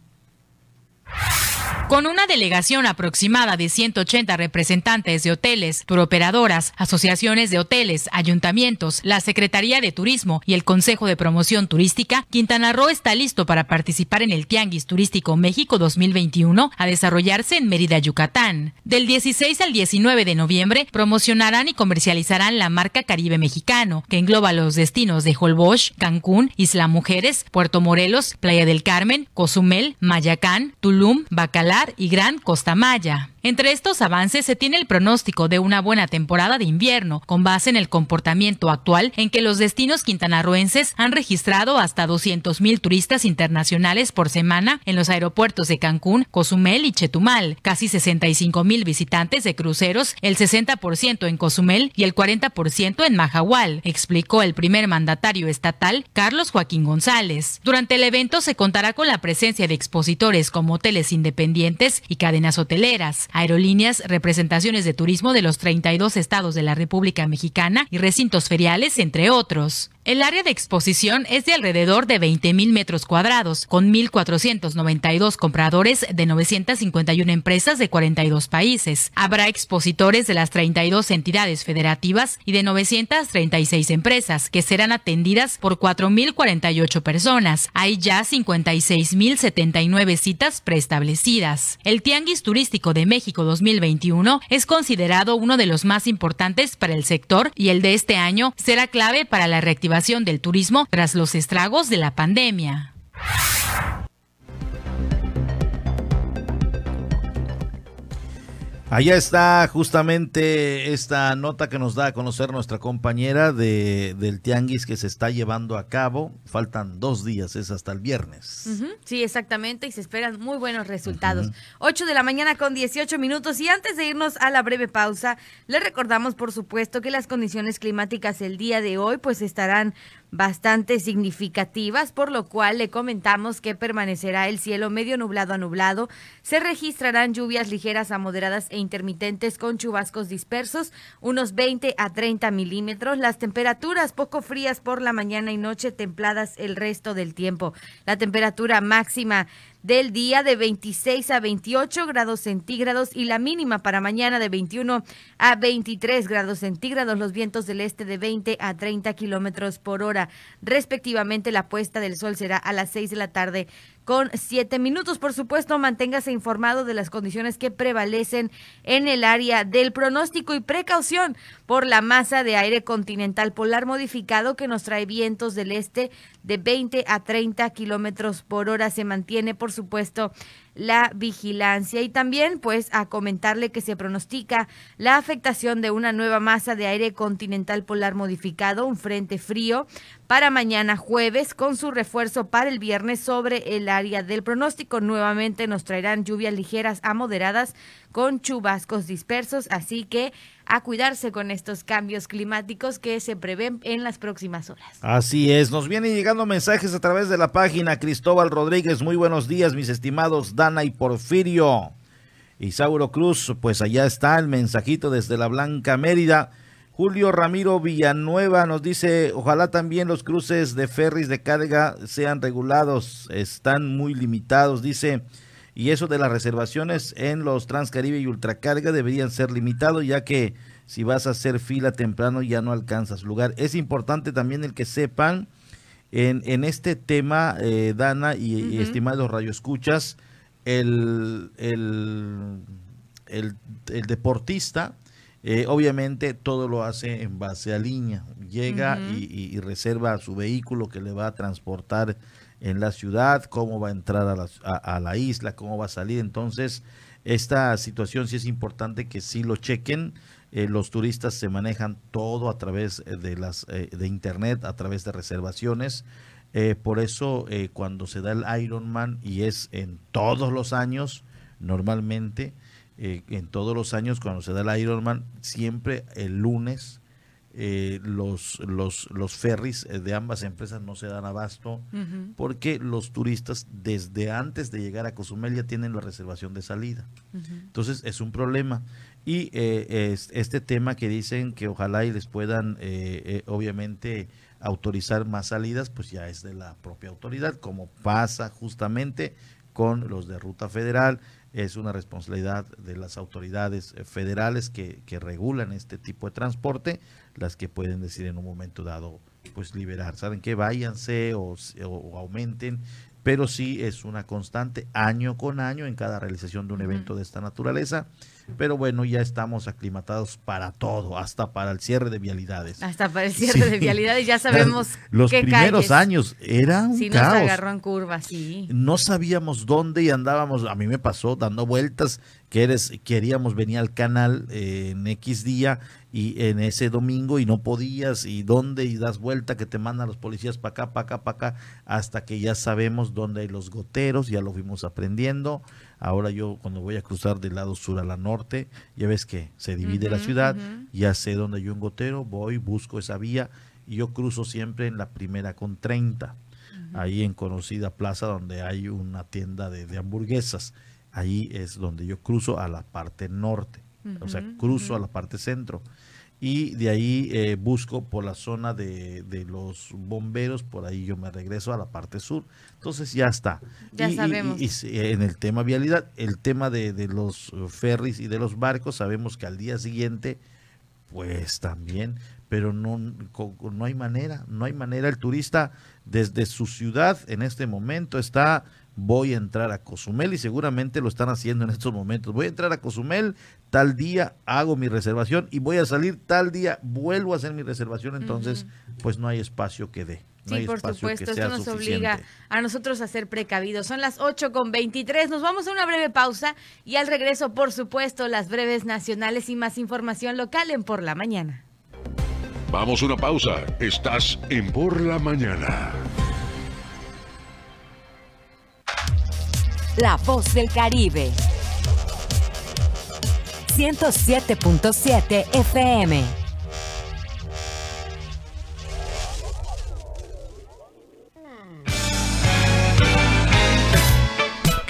Con una delegación aproximada de 180 representantes de hoteles, turoperadoras, asociaciones de hoteles, ayuntamientos, la Secretaría de Turismo y el Consejo de Promoción Turística, Quintana Roo está listo para participar en el Tianguis Turístico México 2021 a desarrollarse en Mérida, Yucatán. Del 16 al 19 de noviembre promocionarán y comercializarán la marca Caribe Mexicano, que engloba los destinos de Holbox, Cancún, Isla Mujeres, Puerto Morelos, Playa del Carmen, Cozumel, Mayacán, Tulum, Bacalar y Gran Costa Maya. Entre estos avances se tiene el pronóstico de una buena temporada de invierno, con base en el comportamiento actual en que los destinos quintanarroenses han registrado hasta 200 mil turistas internacionales por semana en los aeropuertos de Cancún, Cozumel y Chetumal, casi 65 mil visitantes de cruceros, el 60% en Cozumel y el 40% en Mahahual, explicó el primer mandatario estatal, Carlos Joaquín González. Durante el evento se contará con la presencia de expositores como hoteles independientes y cadenas hoteleras aerolíneas, representaciones de turismo de los 32 estados de la República Mexicana y recintos feriales, entre otros. El área de exposición es de alrededor de 20.000 metros cuadrados, con 1.492 compradores de 951 empresas de 42 países. Habrá expositores de las 32 entidades federativas y de 936 empresas, que serán atendidas por 4.048 personas. Hay ya 56.079 citas preestablecidas. El Tianguis Turístico de México 2021 es considerado uno de los más importantes para el sector y el de este año será clave para la reactivación del turismo tras los estragos de la pandemia. Allá está justamente esta nota que nos da a conocer nuestra compañera de, del Tianguis que se está llevando a cabo. Faltan dos días, es hasta el viernes. Sí, exactamente, y se esperan muy buenos resultados. 8 de la mañana con 18 minutos y antes de irnos a la breve pausa, le recordamos por supuesto que las condiciones climáticas el día de hoy pues estarán bastante significativas, por lo cual le comentamos que permanecerá el cielo medio nublado a nublado. Se registrarán lluvias ligeras a moderadas e intermitentes con chubascos dispersos, unos 20 a 30 milímetros. Las temperaturas poco frías por la mañana y noche, templadas el resto del tiempo. La temperatura máxima del día de 26 a 28 grados centígrados y la mínima para mañana de 21 a 23 grados centígrados. Los vientos del este de 20 a 30 kilómetros por hora. Respectivamente, la puesta del sol será a las 6 de la tarde con siete minutos. Por supuesto, manténgase informado de las condiciones que prevalecen en el área del pronóstico y precaución por la masa de aire continental polar modificado que nos trae vientos del este de 20 a 30 kilómetros por hora. Se mantiene, por supuesto, la vigilancia y también pues a comentarle que se pronostica la afectación de una nueva masa de aire continental polar modificado, un frente frío para mañana jueves con su refuerzo para el viernes sobre el área del pronóstico. Nuevamente nos traerán lluvias ligeras a moderadas con chubascos dispersos, así que a cuidarse con estos cambios climáticos que se prevén en las próximas horas. Así es, nos vienen llegando mensajes a través de la página Cristóbal Rodríguez. Muy buenos días, mis estimados Dana y Porfirio. Isauro Cruz, pues allá está el mensajito desde la Blanca Mérida. Julio Ramiro Villanueva nos dice, ojalá también los cruces de ferries de carga sean regulados, están muy limitados, dice, y eso de las reservaciones en los Transcaribe y Ultracarga deberían ser limitados, ya que si vas a hacer fila temprano ya no alcanzas lugar. Es importante también el que sepan en, en este tema, eh, Dana y, estimados radioescuchas, el, el, el, el deportista, eh, obviamente todo lo hace en base a línea. Llega y, reserva su vehículo que le va a transportar en la ciudad, cómo va a entrar a la, a, la, isla, cómo va a salir. Entonces, esta situación sí es importante que sí lo chequen. Eh, los turistas se manejan todo a través eh, de las de internet, a través de reservaciones. por eso cuando se da el Ironman y es en todos los años, normalmente eh, en todos los años cuando se da el Ironman, siempre el lunes eh, los, los, los ferries eh, de ambas empresas no se dan abasto porque los turistas desde antes de llegar a Cozumel ya tienen la reservación de salida. Entonces es un problema. Y este tema que dicen que ojalá y les puedan obviamente autorizar más salidas, pues ya es de la propia autoridad, como pasa justamente con los de ruta federal es una responsabilidad de las autoridades eh, federales que, regulan este tipo de transporte, las que pueden decir en un momento dado, pues liberar, ¿saben qué? Váyanse o, aumenten, pero sí es una constante año con año en cada realización de un evento de esta naturaleza pero bueno, ya estamos aclimatados para todo, hasta para el cierre de vialidades. Hasta para el cierre de vialidades, ya sabemos Los primeros años era un sí, caos. nos agarró en curva, sí. No sabíamos dónde y andábamos, a mí me pasó dando vueltas, que eres, queríamos venir al canal eh, en X día y en ese domingo y no podías y dónde y das vuelta que te mandan los policías para acá, para acá, para acá, hasta que ya sabemos dónde hay los goteros, ya lo fuimos aprendiendo. Ahora yo cuando voy a cruzar del lado sur a la norte, ya ves que se divide la ciudad, ujú. ya sé dónde hay un gotero, voy, busco esa vía y yo cruzo siempre en la primera con 30, ahí en conocida plaza donde hay una tienda de, de hamburguesas. Ahí es donde yo cruzo a la parte norte, o sea, cruzo a la parte centro. Y de ahí eh, busco por la zona de, de los bomberos, por ahí yo me regreso a la parte sur. Entonces ya está. Ya Y- y- sabemos. y si- en el tema vialidad, el tema de, de los ferries y de los barcos, sabemos que al día siguiente, pues también, pero no, no hay manera, no hay manera. El turista desde su ciudad en este momento está, voy a entrar a Cozumel y seguramente lo están haciendo en estos momentos. Voy a entrar a Cozumel, tal día hago mi reservación y voy a salir tal día, vuelvo a hacer mi reservación, entonces pues no hay espacio que dé. No Sí, hay por supuesto, esto nos suficiente. obliga a nosotros a ser precavidos. Son las 8 con 23, nos vamos a una breve pausa y al regreso, por supuesto, las breves nacionales y más información local en Por la Mañana. Vamos a una pausa. Estás en Por la Mañana. La voz del Caribe. 107.7 FM.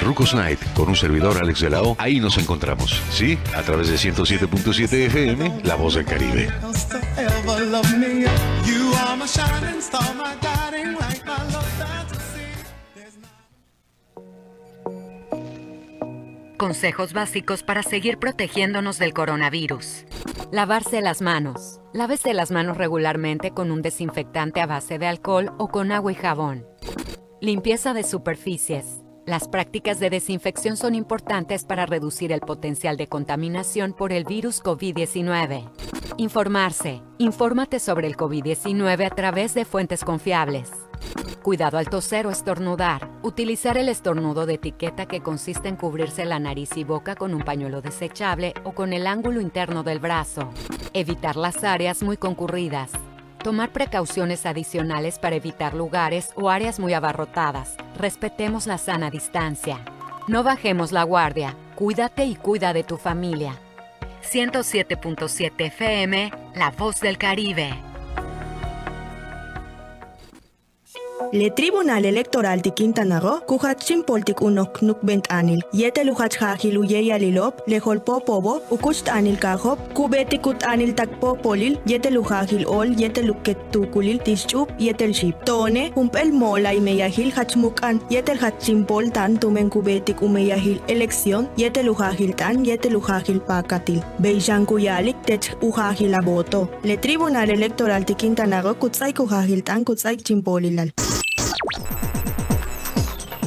Rucos Night con un servidor Alex de la O. Ahí nos encontramos, ¿sí? A través de 107.7 FM, La Voz del Caribe. Consejos básicos para seguir protegiéndonos del coronavirus. Lavarse las manos. Lávese las manos regularmente con un desinfectante a base de alcohol o con agua y jabón. Limpieza de superficies. Las prácticas de desinfección son importantes para reducir el potencial de contaminación por el virus COVID-19. Informarse. Infórmate sobre el COVID-19 a través de fuentes confiables. Cuidado al toser o estornudar. Utilizar el estornudo de etiqueta que consiste en cubrirse la nariz y boca con un pañuelo desechable o con el ángulo interno del brazo. Evitar las áreas muy concurridas. Tomar precauciones adicionales para evitar lugares o áreas muy abarrotadas. Respetemos la sana distancia. No bajemos la guardia. Cuídate y cuida de tu familia. 107.7 FM, La Voz del Caribe. Le Tribunal Electoral de Quintana Roo, kuhatsin poltik unok nuk bent anil, yete luhach hajil alilop, le holpo pobo, ukust anil kahop, kubeti kut anil takpo polil, yete ol, yete luket tukulil tischup, yetel ship. Tone, humpel mola y meyahil hachmukan, yetel hatsin pol tan tumen kubetik umeyahil elección, yete luhajil tan, yete luhajil pakatil. Beishan kuyalik tech uhajil aboto. Le Tribunal Electoral de Quintana Roo, kutsay kuhajil tan, kutsay chimpolilal.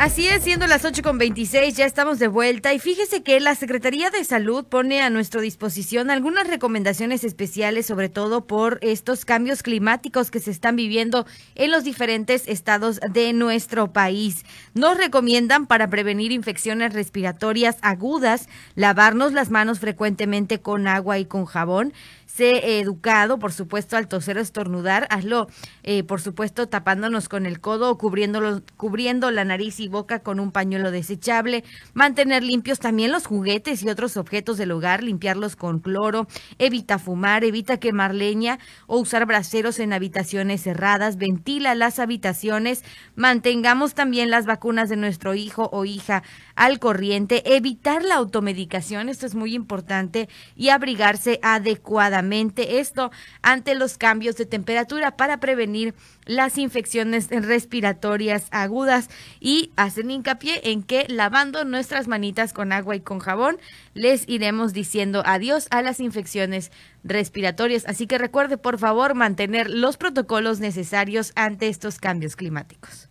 Así es, siendo las 8 con 26, ya estamos de vuelta y fíjese que la Secretaría de Salud pone a nuestra disposición algunas recomendaciones especiales, sobre todo por estos cambios climáticos que se están viviendo en los diferentes estados de nuestro país. Nos recomiendan para prevenir infecciones respiratorias agudas, lavarnos las manos frecuentemente con agua y con jabón, sé educado, por supuesto, al toser o estornudar, hazlo, eh, por supuesto, tapándonos con el codo o cubriéndolo, cubriendo la nariz y boca con un pañuelo desechable, mantener limpios también los juguetes y otros objetos del hogar, limpiarlos con cloro, evita fumar, evita quemar leña o usar braseros en habitaciones cerradas, ventila las habitaciones, mantengamos también las vacunas de nuestro hijo o hija al corriente, evitar la automedicación, esto es muy importante, y abrigarse adecuadamente. Esto ante los cambios de temperatura para prevenir las infecciones respiratorias agudas y hacen hincapié en que lavando nuestras manitas con agua y con jabón les iremos diciendo adiós a las infecciones respiratorias. Así que recuerde por favor mantener los protocolos necesarios ante estos cambios climáticos.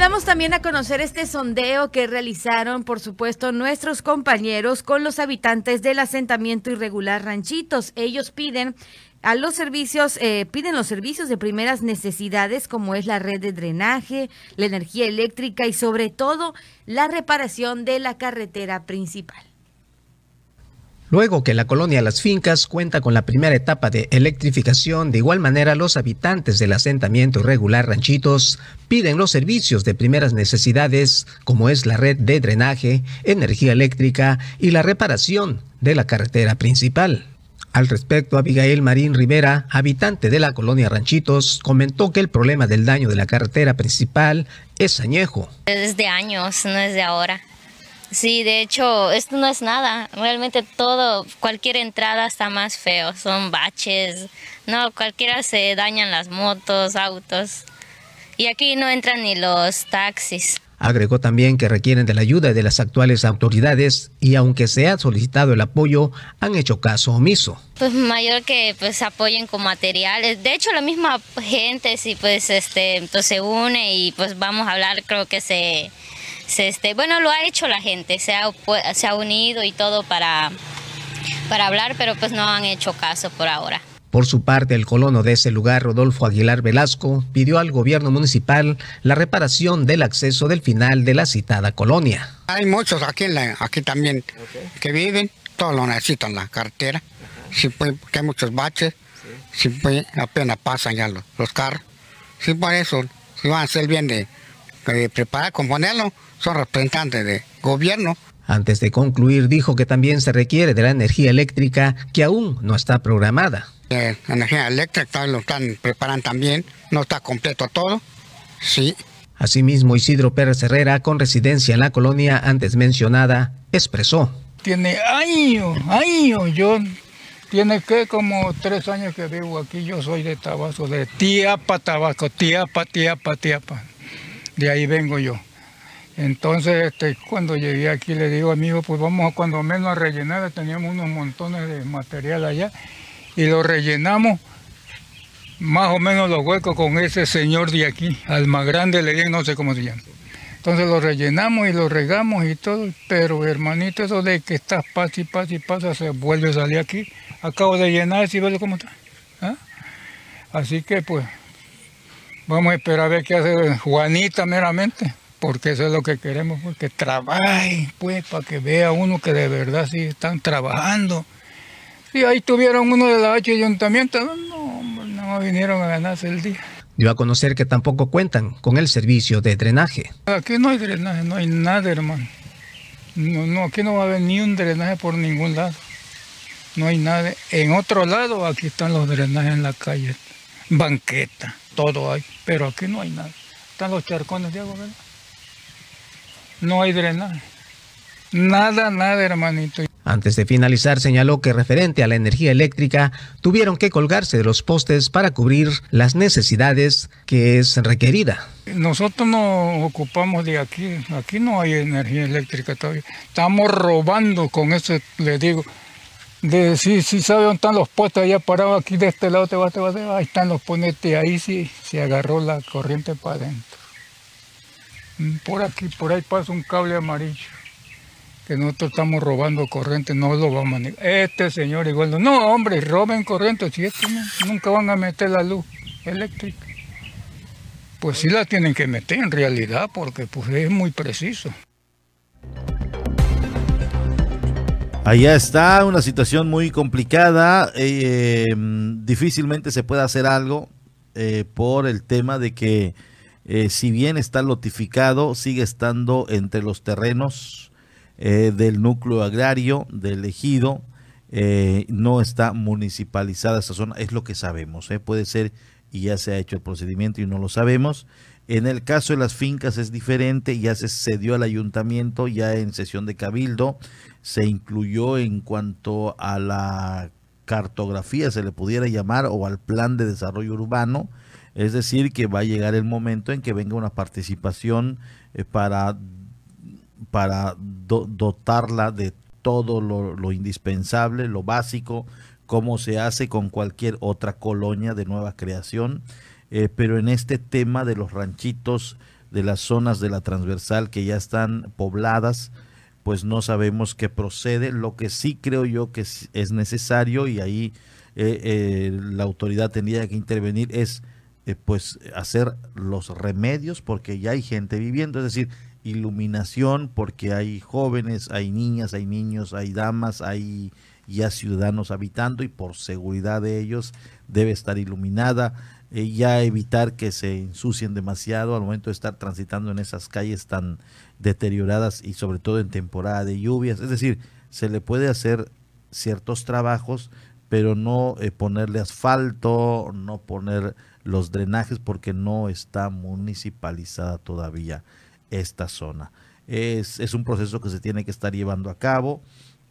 Damos también a conocer este sondeo que realizaron, por supuesto, nuestros compañeros con los habitantes del asentamiento irregular Ranchitos. Ellos piden a los servicios, eh, piden los servicios de primeras necesidades como es la red de drenaje, la energía eléctrica y sobre todo la reparación de la carretera principal. Luego que la colonia Las Fincas cuenta con la primera etapa de electrificación, de igual manera los habitantes del asentamiento irregular Ranchitos piden los servicios de primeras necesidades como es la red de drenaje, energía eléctrica y la reparación de la carretera principal. Al respecto, Abigail Marín Rivera, habitante de la colonia Ranchitos, comentó que el problema del daño de la carretera principal es añejo. Es de años, no es de ahora. Sí, de hecho, esto no es nada. Realmente todo, cualquier entrada está más feo. Son baches. No, cualquiera se dañan las motos, autos. Y aquí no entran ni los taxis. Agregó también que requieren de la ayuda de las actuales autoridades y aunque se ha solicitado el apoyo, han hecho caso omiso. Pues mayor que pues apoyen con materiales. De hecho, la misma gente si pues este pues, se une y pues vamos a hablar, creo que se este, bueno, lo ha hecho la gente, se ha, se ha unido y todo para, para hablar, pero pues no han hecho caso por ahora. Por su parte, el colono de ese lugar, Rodolfo Aguilar Velasco, pidió al gobierno municipal la reparación del acceso del final de la citada colonia. Hay muchos aquí, en la, aquí también que viven, todos lo necesitan la carretera, sí, pues, que hay muchos baches, sí. pues, apenas pasan ya los, los carros. Sí, por eso, si van a hacer bien de, de preparar, componerlo, son representantes de gobierno. Antes de concluir, dijo que también se requiere de la energía eléctrica que aún no está programada. La energía eléctrica lo están preparando también, no está completo todo, sí. Asimismo, Isidro Pérez Herrera, con residencia en la colonia antes mencionada, expresó. Tiene años, años, yo tiene que como tres años que vivo aquí, yo soy de Tabasco, de Tiapa, Tabasco, Tiapa, Tiapa, Tiapa. De ahí vengo yo. Entonces, este, cuando llegué aquí, le digo a mi hijo, pues vamos a cuando menos a rellenar, teníamos unos montones de material allá, y lo rellenamos más o menos los huecos con ese señor de aquí, al más grande le dije, no sé cómo se llama. Entonces lo rellenamos y lo regamos y todo, pero hermanito, eso de que estás pasa y pasa y pasa, se vuelve a salir aquí. Acabo de llenar y ve cómo está. ¿Ah? Así que pues, vamos a esperar a ver qué hace Juanita meramente porque eso es lo que queremos, porque pues, trabajen, pues, para que vea uno que de verdad sí están trabajando. Si ahí tuvieron uno de la H ayuntamiento, no, no vinieron a ganarse el día. Dio a conocer que tampoco cuentan con el servicio de drenaje. Aquí no hay drenaje, no hay nada, hermano. No, no, aquí no va a haber ni un drenaje por ningún lado. No hay nada. En otro lado, aquí están los drenajes en la calle. Banqueta, todo hay. Pero aquí no hay nada. Están los charcones de agua, ¿verdad? no hay drenaje. Nada, nada, hermanito. Antes de finalizar, señaló que referente a la energía eléctrica, tuvieron que colgarse de los postes para cubrir las necesidades que es requerida. Nosotros no ocupamos de aquí, aquí no hay energía eléctrica todavía. Estamos robando, con eso le digo. De si, si sabe dónde están los postes allá parados, aquí de este lado te vas, te vas, ahí están los ponetes, ahí sí se agarró la corriente para adentro. Mm, por aquí, por ahí pasa un cable amarillo que nosotros estamos robando corriente, no lo vamos a negar. Este señor igual no, no hombre, roben corriente, si esto nunca van a meter la luz eléctrica. Pues sí la tienen que meter en realidad, porque pues es muy preciso. Allá está una situación muy complicada, eh, difícilmente se puede hacer algo eh, por el tema de que eh, si bien está lotificado, sigue estando entre los terrenos del núcleo agrario del ejido. No está municipalizada esa zona, es lo que sabemos. Puede ser y ya se ha hecho el procedimiento y no lo sabemos. En el caso de las fincas es diferente, ya se cedió al ayuntamiento, ya en sesión de cabildo, se incluyó en cuanto a la cartografía, se le pudiera llamar, o al plan de desarrollo urbano, es decir, que va a llegar el momento en que venga una participación para para dotarla de todo lo, indispensable, lo básico, como se hace con cualquier otra colonia de nueva creación. Eh, pero en este tema de los ranchitos, de las zonas de la transversal que ya están pobladas, pues no sabemos qué procede. Lo que sí creo yo que es necesario y ahí eh, eh, la autoridad tendría que intervenir es pues hacer los remedios porque ya hay gente viviendo, es decir, iluminación porque hay jóvenes, hay niñas, hay niños, hay damas, hay ya ciudadanos habitando y por seguridad de ellos debe estar iluminada, eh, ya evitar que se ensucien demasiado al momento de estar transitando en esas calles tan deterioradas y sobre todo en temporada de lluvias. Es decir, se le puede hacer ciertos trabajos, pero no eh, ponerle asfalto, no poner los drenajes porque no está municipalizada todavía esta zona. Es, es un proceso que se tiene que estar llevando a cabo,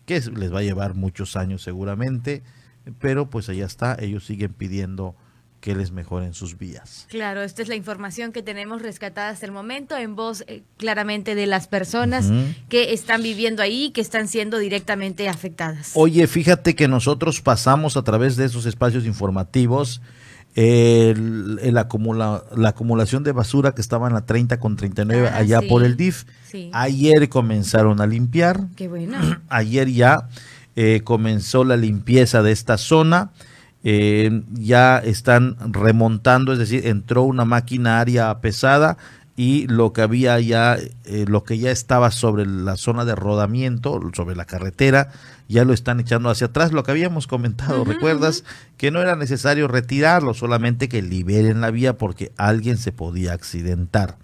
que les va a llevar muchos años seguramente, pero pues allá está, ellos siguen pidiendo que les mejoren sus vías. Claro, esta es la información que tenemos rescatada hasta el momento en voz eh, claramente de las personas que están viviendo ahí, que están siendo directamente afectadas. Oye, fíjate que nosotros pasamos a través de esos espacios informativos el, acumula, la acumulación de basura que estaba en la 30 con 39 ah, allá por el DIF. Ayer comenzaron a limpiar. Qué bueno. Ayer ya eh, comenzó la limpieza de esta zona. Eh, ya están remontando, es decir, entró una maquinaria pesada y lo que había ya, eh, lo que ya estaba sobre la zona de rodamiento, sobre la carretera, ya lo están echando hacia atrás, lo que habíamos comentado, ¿recuerdas? Que no era necesario retirarlo, solamente que liberen la vía porque alguien se podía accidentar.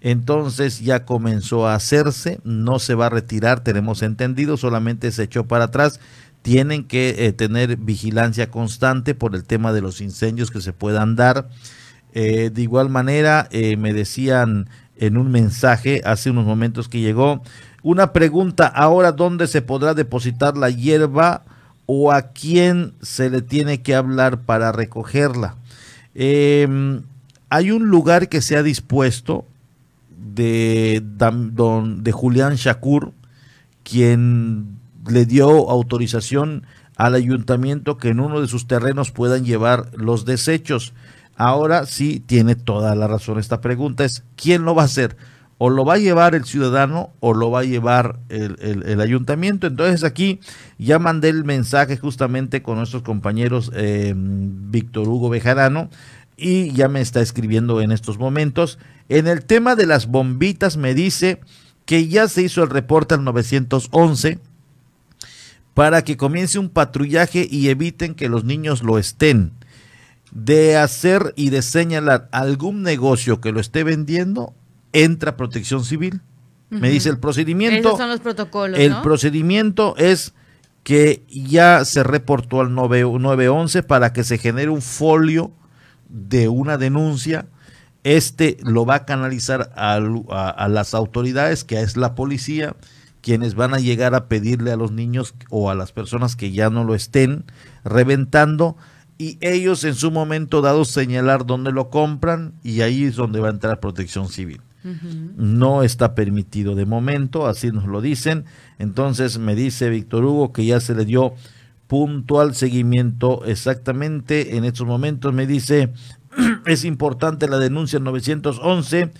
Entonces ya comenzó a hacerse, no se va a retirar, tenemos entendido, solamente se echó para atrás. Tienen que eh, tener vigilancia constante por el tema de los incendios que se puedan dar. Eh, de igual manera, eh, me decían en un mensaje hace unos momentos que llegó una pregunta, ahora dónde se podrá depositar la hierba o a quién se le tiene que hablar para recogerla. Em, hay un lugar que se ha dispuesto de, de Julián Shakur, quien le dio autorización al ayuntamiento que en uno de sus terrenos puedan llevar los desechos. Ahora sí tiene toda la razón esta pregunta, es ¿quién lo va a hacer? ¿O lo va a llevar el ciudadano o lo va a llevar el, ayuntamiento? Entonces aquí ya mandé el mensaje justamente con nuestros compañeros eh, Víctor Hugo Bejarano y ya me está escribiendo en estos momentos. En el tema de las bombitas me dice que ya se hizo el reporte al 911 para que comience un patrullaje y eviten que los niños lo estén de hacer y de señalar algún negocio que lo esté vendiendo, entra protección civil. Me dice el procedimiento. Esos son los protocolos. El procedimiento es que ya se reportó al 911 para que se genere un folio de una denuncia. Este lo va a canalizar a, a las autoridades, que es la policía quienes van a llegar a pedirle a los niños o a las personas que ya no lo estén reventando y ellos en su momento dado señalar dónde lo compran y ahí es donde va a entrar protección civil. No está permitido de momento, así nos lo dicen. Entonces me dice Víctor Hugo que ya se le dio puntual seguimiento exactamente en estos momentos. Me dice, es importante la denuncia 911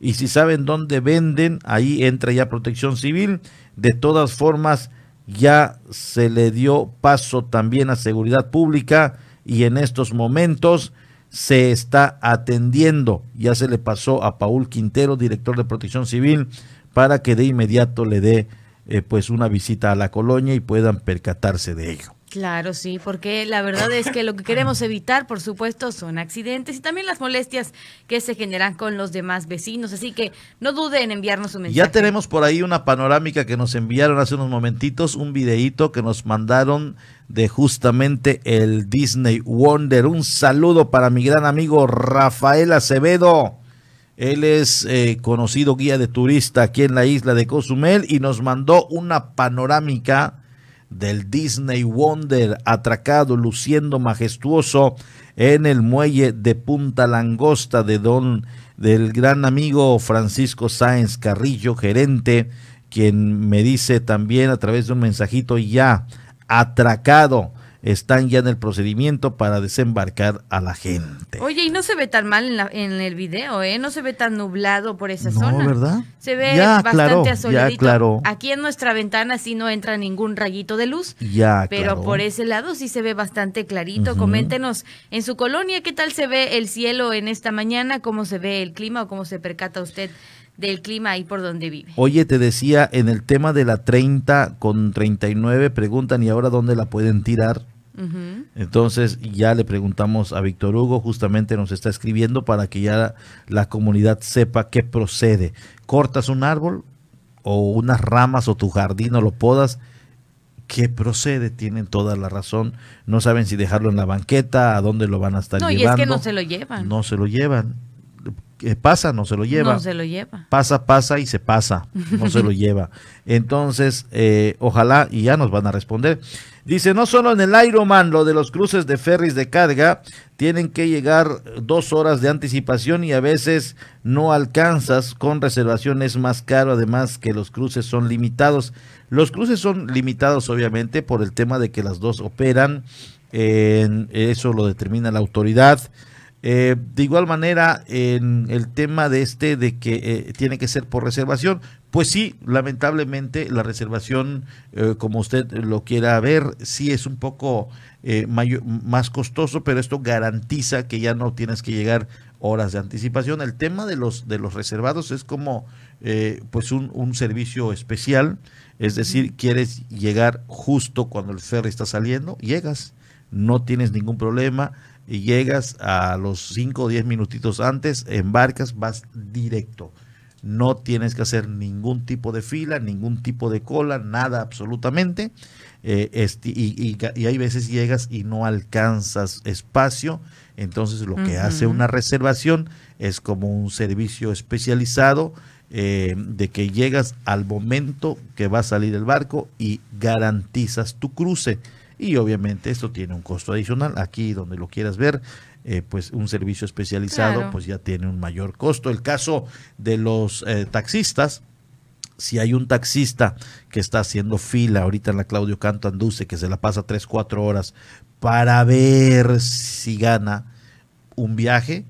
y si saben dónde venden, ahí entra ya protección civil. De todas formas, ya se le dio paso también a seguridad pública y en estos momentos se está atendiendo. Ya se le pasó a Paul Quintero, director de protección civil, para que de inmediato le dé eh, pues una visita a la colonia y puedan percatarse de ello. Claro, sí, porque la verdad es que lo que queremos evitar, por supuesto, son accidentes y también las molestias que se generan con los demás vecinos. Así que no duden en enviarnos un mensaje. Ya tenemos por ahí una panorámica que nos enviaron hace unos momentitos, un videíto que nos mandaron de justamente el Disney Wonder. Un saludo para mi gran amigo Rafael Acevedo. Él es eh, conocido guía de turista aquí en la isla de Cozumel y nos mandó una panorámica del Disney Wonder atracado luciendo majestuoso en el muelle de Punta Langosta de don del gran amigo Francisco Sáenz Carrillo, gerente, quien me dice también a través de un mensajito ya atracado están ya en el procedimiento para desembarcar a la gente. Oye, y no se ve tan mal en, la, en el video, ¿eh? No se ve tan nublado por esa no, zona. ¿verdad? Se ve Ya, bastante asoleadito. claro. Aquí en nuestra ventana sí no entra ningún rayito de luz. Ya, Pero por ese lado sí se ve bastante clarito. Coméntenos en su colonia qué tal se ve el cielo en esta mañana, cómo se ve el clima o cómo se percata usted del clima ahí por donde vive. Oye, te decía, en el tema de la 30 con 39, preguntan, ¿y ahora dónde la pueden tirar? Entonces ya le preguntamos a Víctor Hugo, justamente nos está escribiendo para que ya la comunidad sepa qué procede. Cortas un árbol o unas ramas o tu jardín o lo podas, ¿qué procede? Tienen toda la razón. No saben si dejarlo en la banqueta, a dónde lo van a estar No, y es llevando. que no se lo llevan. No se lo llevan. ¿Qué pasa? No se lo lleva. No se lo lleva. Pasa, pasa y se pasa. No se lo lleva. Entonces, eh, ojalá y ya nos van a responder. Dice, no solo en el Ironman, lo de los cruces de ferries de carga, tienen que llegar dos horas de anticipación y a veces no alcanzas. Con reservación es más caro, además que los cruces son limitados. Los cruces son limitados, obviamente, por el tema de que las dos operan. eso lo determina la autoridad. Eh, de igual manera, en el tema de este de que eh, tiene que ser por reservación, pues sí, lamentablemente la reservación, eh, como usted lo quiera ver, sí es un poco eh, mayo- más costoso, pero esto garantiza que ya no tienes que llegar horas de anticipación. El tema de los de los reservados es como eh, pues un, un servicio especial, es decir, quieres llegar justo cuando el ferry está saliendo, llegas, no tienes ningún problema y llegas a los 5 o 10 minutitos antes, embarcas, vas directo. No tienes que hacer ningún tipo de fila, ningún tipo de cola, nada absolutamente. Eh, este, y, y- y hay veces llegas y no alcanzas espacio. Entonces lo que hace una reservación es como un servicio especializado eh, de que llegas al momento que va a salir el barco y garantizas tu cruce. Y obviamente esto tiene un costo adicional. Aquí donde lo quieras ver, eh, pues un servicio especializado Claro. pues ya tiene un mayor costo. El caso de los eh, taxistas, si hay un taxista que está haciendo fila ahorita en la Claudio Canto Anduce, que se la pasa 3, 4 horas para ver si gana un viaje,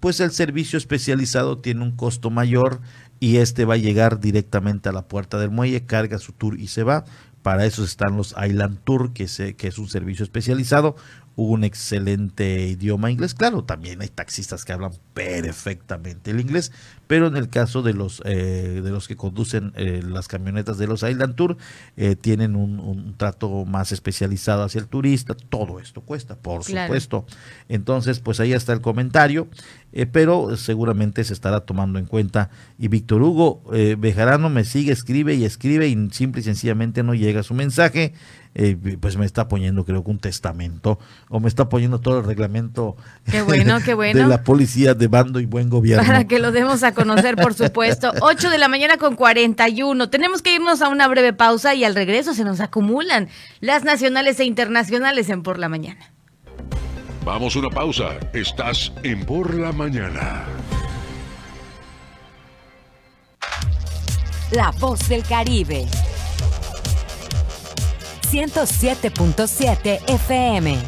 pues el servicio especializado tiene un costo mayor y este va a llegar directamente a la puerta del muelle, carga su tour y se va. Para eso están los Island Tour, que, se, que es un servicio especializado, un excelente idioma inglés. Claro, también hay taxistas que hablan perfectamente el inglés, pero en el caso de los eh, de los que conducen eh, las camionetas de los Island Tour, eh, tienen un, un trato más especializado hacia el turista. Todo esto cuesta, por Claro. supuesto. Entonces, pues ahí está el comentario. Eh, pero seguramente se estará tomando en cuenta. Y Víctor Hugo eh, Bejarano me sigue, escribe y escribe y simple y sencillamente no llega su mensaje. Eh, pues me está poniendo creo que un testamento o me está poniendo todo el reglamento qué bueno, qué bueno. de la policía de bando y buen gobierno. Para que lo demos a conocer, por supuesto. 8 de la mañana con 41. Tenemos que irnos a una breve pausa y al regreso se nos acumulan las nacionales e internacionales en Por la Mañana. Vamos a una pausa. Estás en Por la Mañana. La voz del Caribe. 107.7 FM.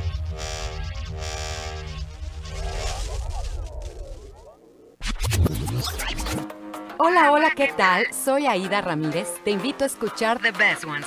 Hola, hola, ¿qué tal? Soy Aida Ramírez. Te invito a escuchar The Best Ones.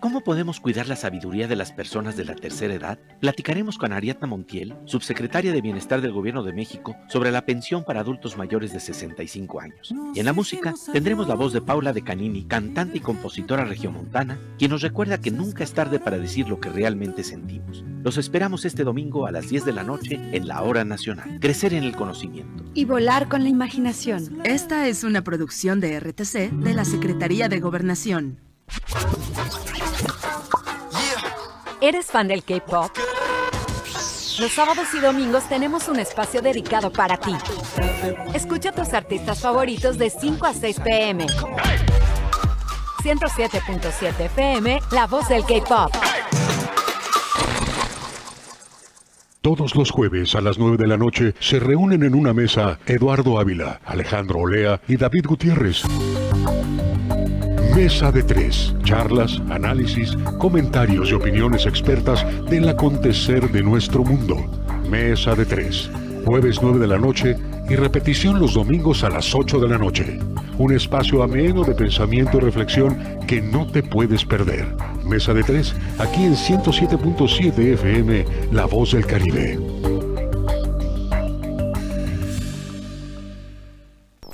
¿Cómo podemos cuidar la sabiduría de las personas de la tercera edad? Platicaremos con Ariadna Montiel, subsecretaria de Bienestar del Gobierno de México, sobre la pensión para adultos mayores de 65 años. Y en la música tendremos la voz de Paula de Canini, cantante y compositora regiomontana, quien nos recuerda que nunca es tarde para decir lo que realmente sentimos. Los esperamos este domingo a las 10 de la noche en la Hora Nacional. Crecer en el conocimiento. Y volar con la imaginación. Esta es una producción de RTC de la Secretaría de Gobernación. ¿Eres fan del K-Pop? Los sábados y domingos tenemos un espacio dedicado para ti. Escucha a tus artistas favoritos de 5 a 6 pm. 107.7 FM, La Voz del K-Pop. Todos los jueves a las 9 de la noche se reúnen en una mesa Eduardo Ávila, Alejandro Olea y David Gutiérrez. Mesa de tres. Charlas, análisis, comentarios y opiniones expertas del acontecer de nuestro mundo. Mesa de tres. Jueves 9 de la noche y repetición los domingos a las 8 de la noche. Un espacio ameno de pensamiento y reflexión que no te puedes perder. Mesa de tres, aquí en 107.7 FM, La Voz del Caribe.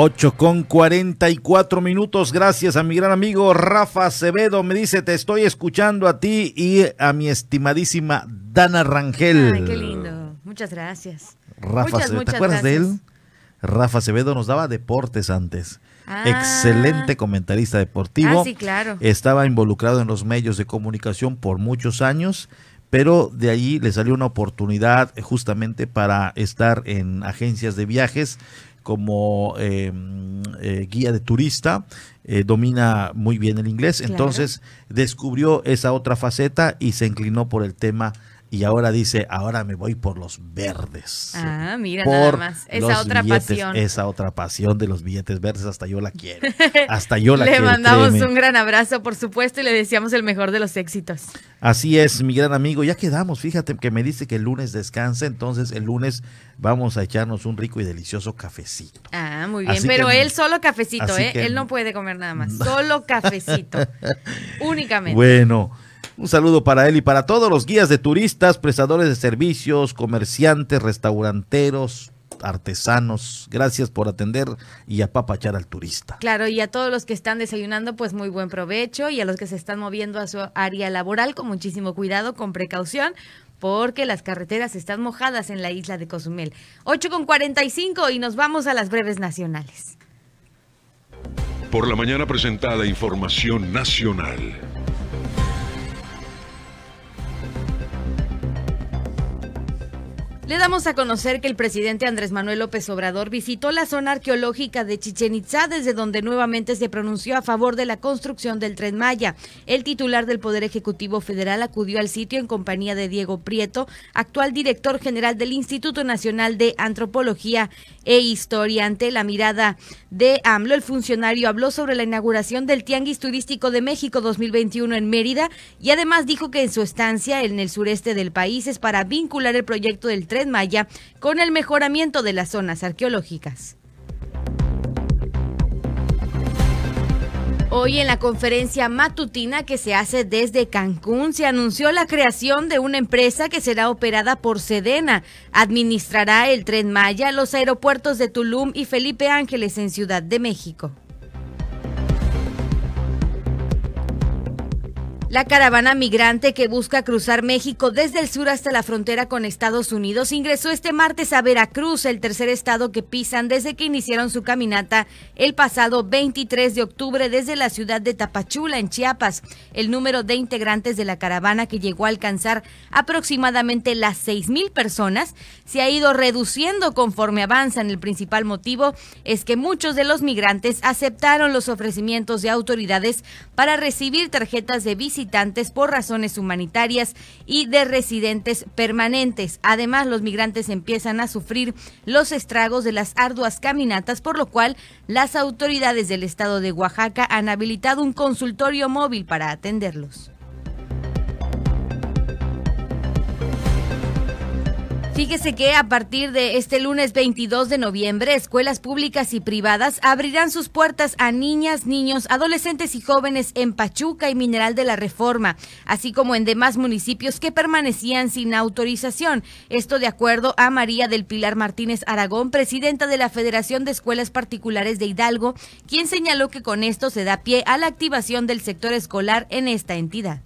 8 con 44 minutos. Gracias a mi gran amigo Rafa Acevedo. Me dice, te estoy escuchando a ti y a mi estimadísima Dana Rangel. Ay, qué lindo. Muchas gracias. Rafa Acevedo, ¿te acuerdas de él? Rafa Acevedo nos daba deportes antes. Ah. Excelente comentarista deportivo. Ah, sí, claro. Estaba involucrado en los medios de comunicación por muchos años pero de allí le salió una oportunidad justamente para estar en agencias de viajes como em, eh, guía de turista, eh, domina muy bien el inglés, entonces descubrió esa otra faceta y se inclinó por el tema y ahora dice, ahora me voy por los verdes. Ah, mira nada más, esa otra pasión. Esa otra pasión de los billetes verdes, hasta yo la quiero. Hasta yo la quiero. Le mandamos un gran abrazo, por supuesto, y le deseamos el mejor de los éxitos. Así es, mi gran amigo, ya quedamos, fíjate que me dice que el lunes descansa, entonces el lunes vamos a echarnos un rico y delicioso cafecito. Ah, muy bien, pero él solo cafecito, ¿eh? él no puede comer nada más, solo cafecito, únicamente. Bueno. Un saludo para él y para todos los guías de turistas, prestadores de servicios, comerciantes, restauranteros, artesanos. Gracias por atender y apapachar al turista. Claro, y a todos los que están desayunando, pues muy buen provecho y a los que se están moviendo a su área laboral con muchísimo cuidado, con precaución porque las carreteras están mojadas en la isla de Cozumel. 8 con 45 y nos vamos a las breves nacionales. Por la mañana presentada información nacional. Le damos a conocer que el presidente Andrés Manuel López Obrador visitó la zona arqueológica de Chichen Itza, desde donde nuevamente se pronunció a favor de la construcción del tren Maya. El titular del Poder Ejecutivo Federal acudió al sitio en compañía de Diego Prieto, actual director general del Instituto Nacional de Antropología e Historia. Ante la mirada de AMLO, el funcionario habló sobre la inauguración del Tianguis Turístico de México 2021 en Mérida y además dijo que en su estancia en el sureste del país es para vincular el proyecto del tren Maya con el mejoramiento de las zonas arqueológicas. Hoy en la conferencia matutina que se hace desde Cancún se anunció la creación de una empresa que será operada por Sedena. Administrará el tren Maya, los aeropuertos de Tulum y Felipe Ángeles en Ciudad de México. La caravana migrante que busca cruzar México desde el sur hasta la frontera con Estados Unidos ingresó este martes a Veracruz, el tercer estado que pisan desde que iniciaron su caminata el pasado 23 de octubre desde la ciudad de Tapachula, en Chiapas. El número de integrantes de la caravana, que llegó a alcanzar aproximadamente las seis mil personas, se ha ido reduciendo conforme avanzan. El principal motivo es que muchos de los migrantes aceptaron los ofrecimientos de autoridades para recibir tarjetas de visita visitantes por razones humanitarias y de residentes permanentes. Además, los migrantes empiezan a sufrir los estragos de las arduas caminatas, por lo cual las autoridades del estado de Oaxaca han habilitado un consultorio móvil para atenderlos. Fíjese que a partir de este lunes 22 de noviembre, escuelas públicas y privadas abrirán sus puertas a niñas, niños, adolescentes y jóvenes en Pachuca y Mineral de la Reforma, así como en demás municipios que permanecían sin autorización. Esto de acuerdo a María del Pilar Martínez Aragón, presidenta de la Federación de Escuelas Particulares de Hidalgo, quien señaló que con esto se da pie a la activación del sector escolar en esta entidad.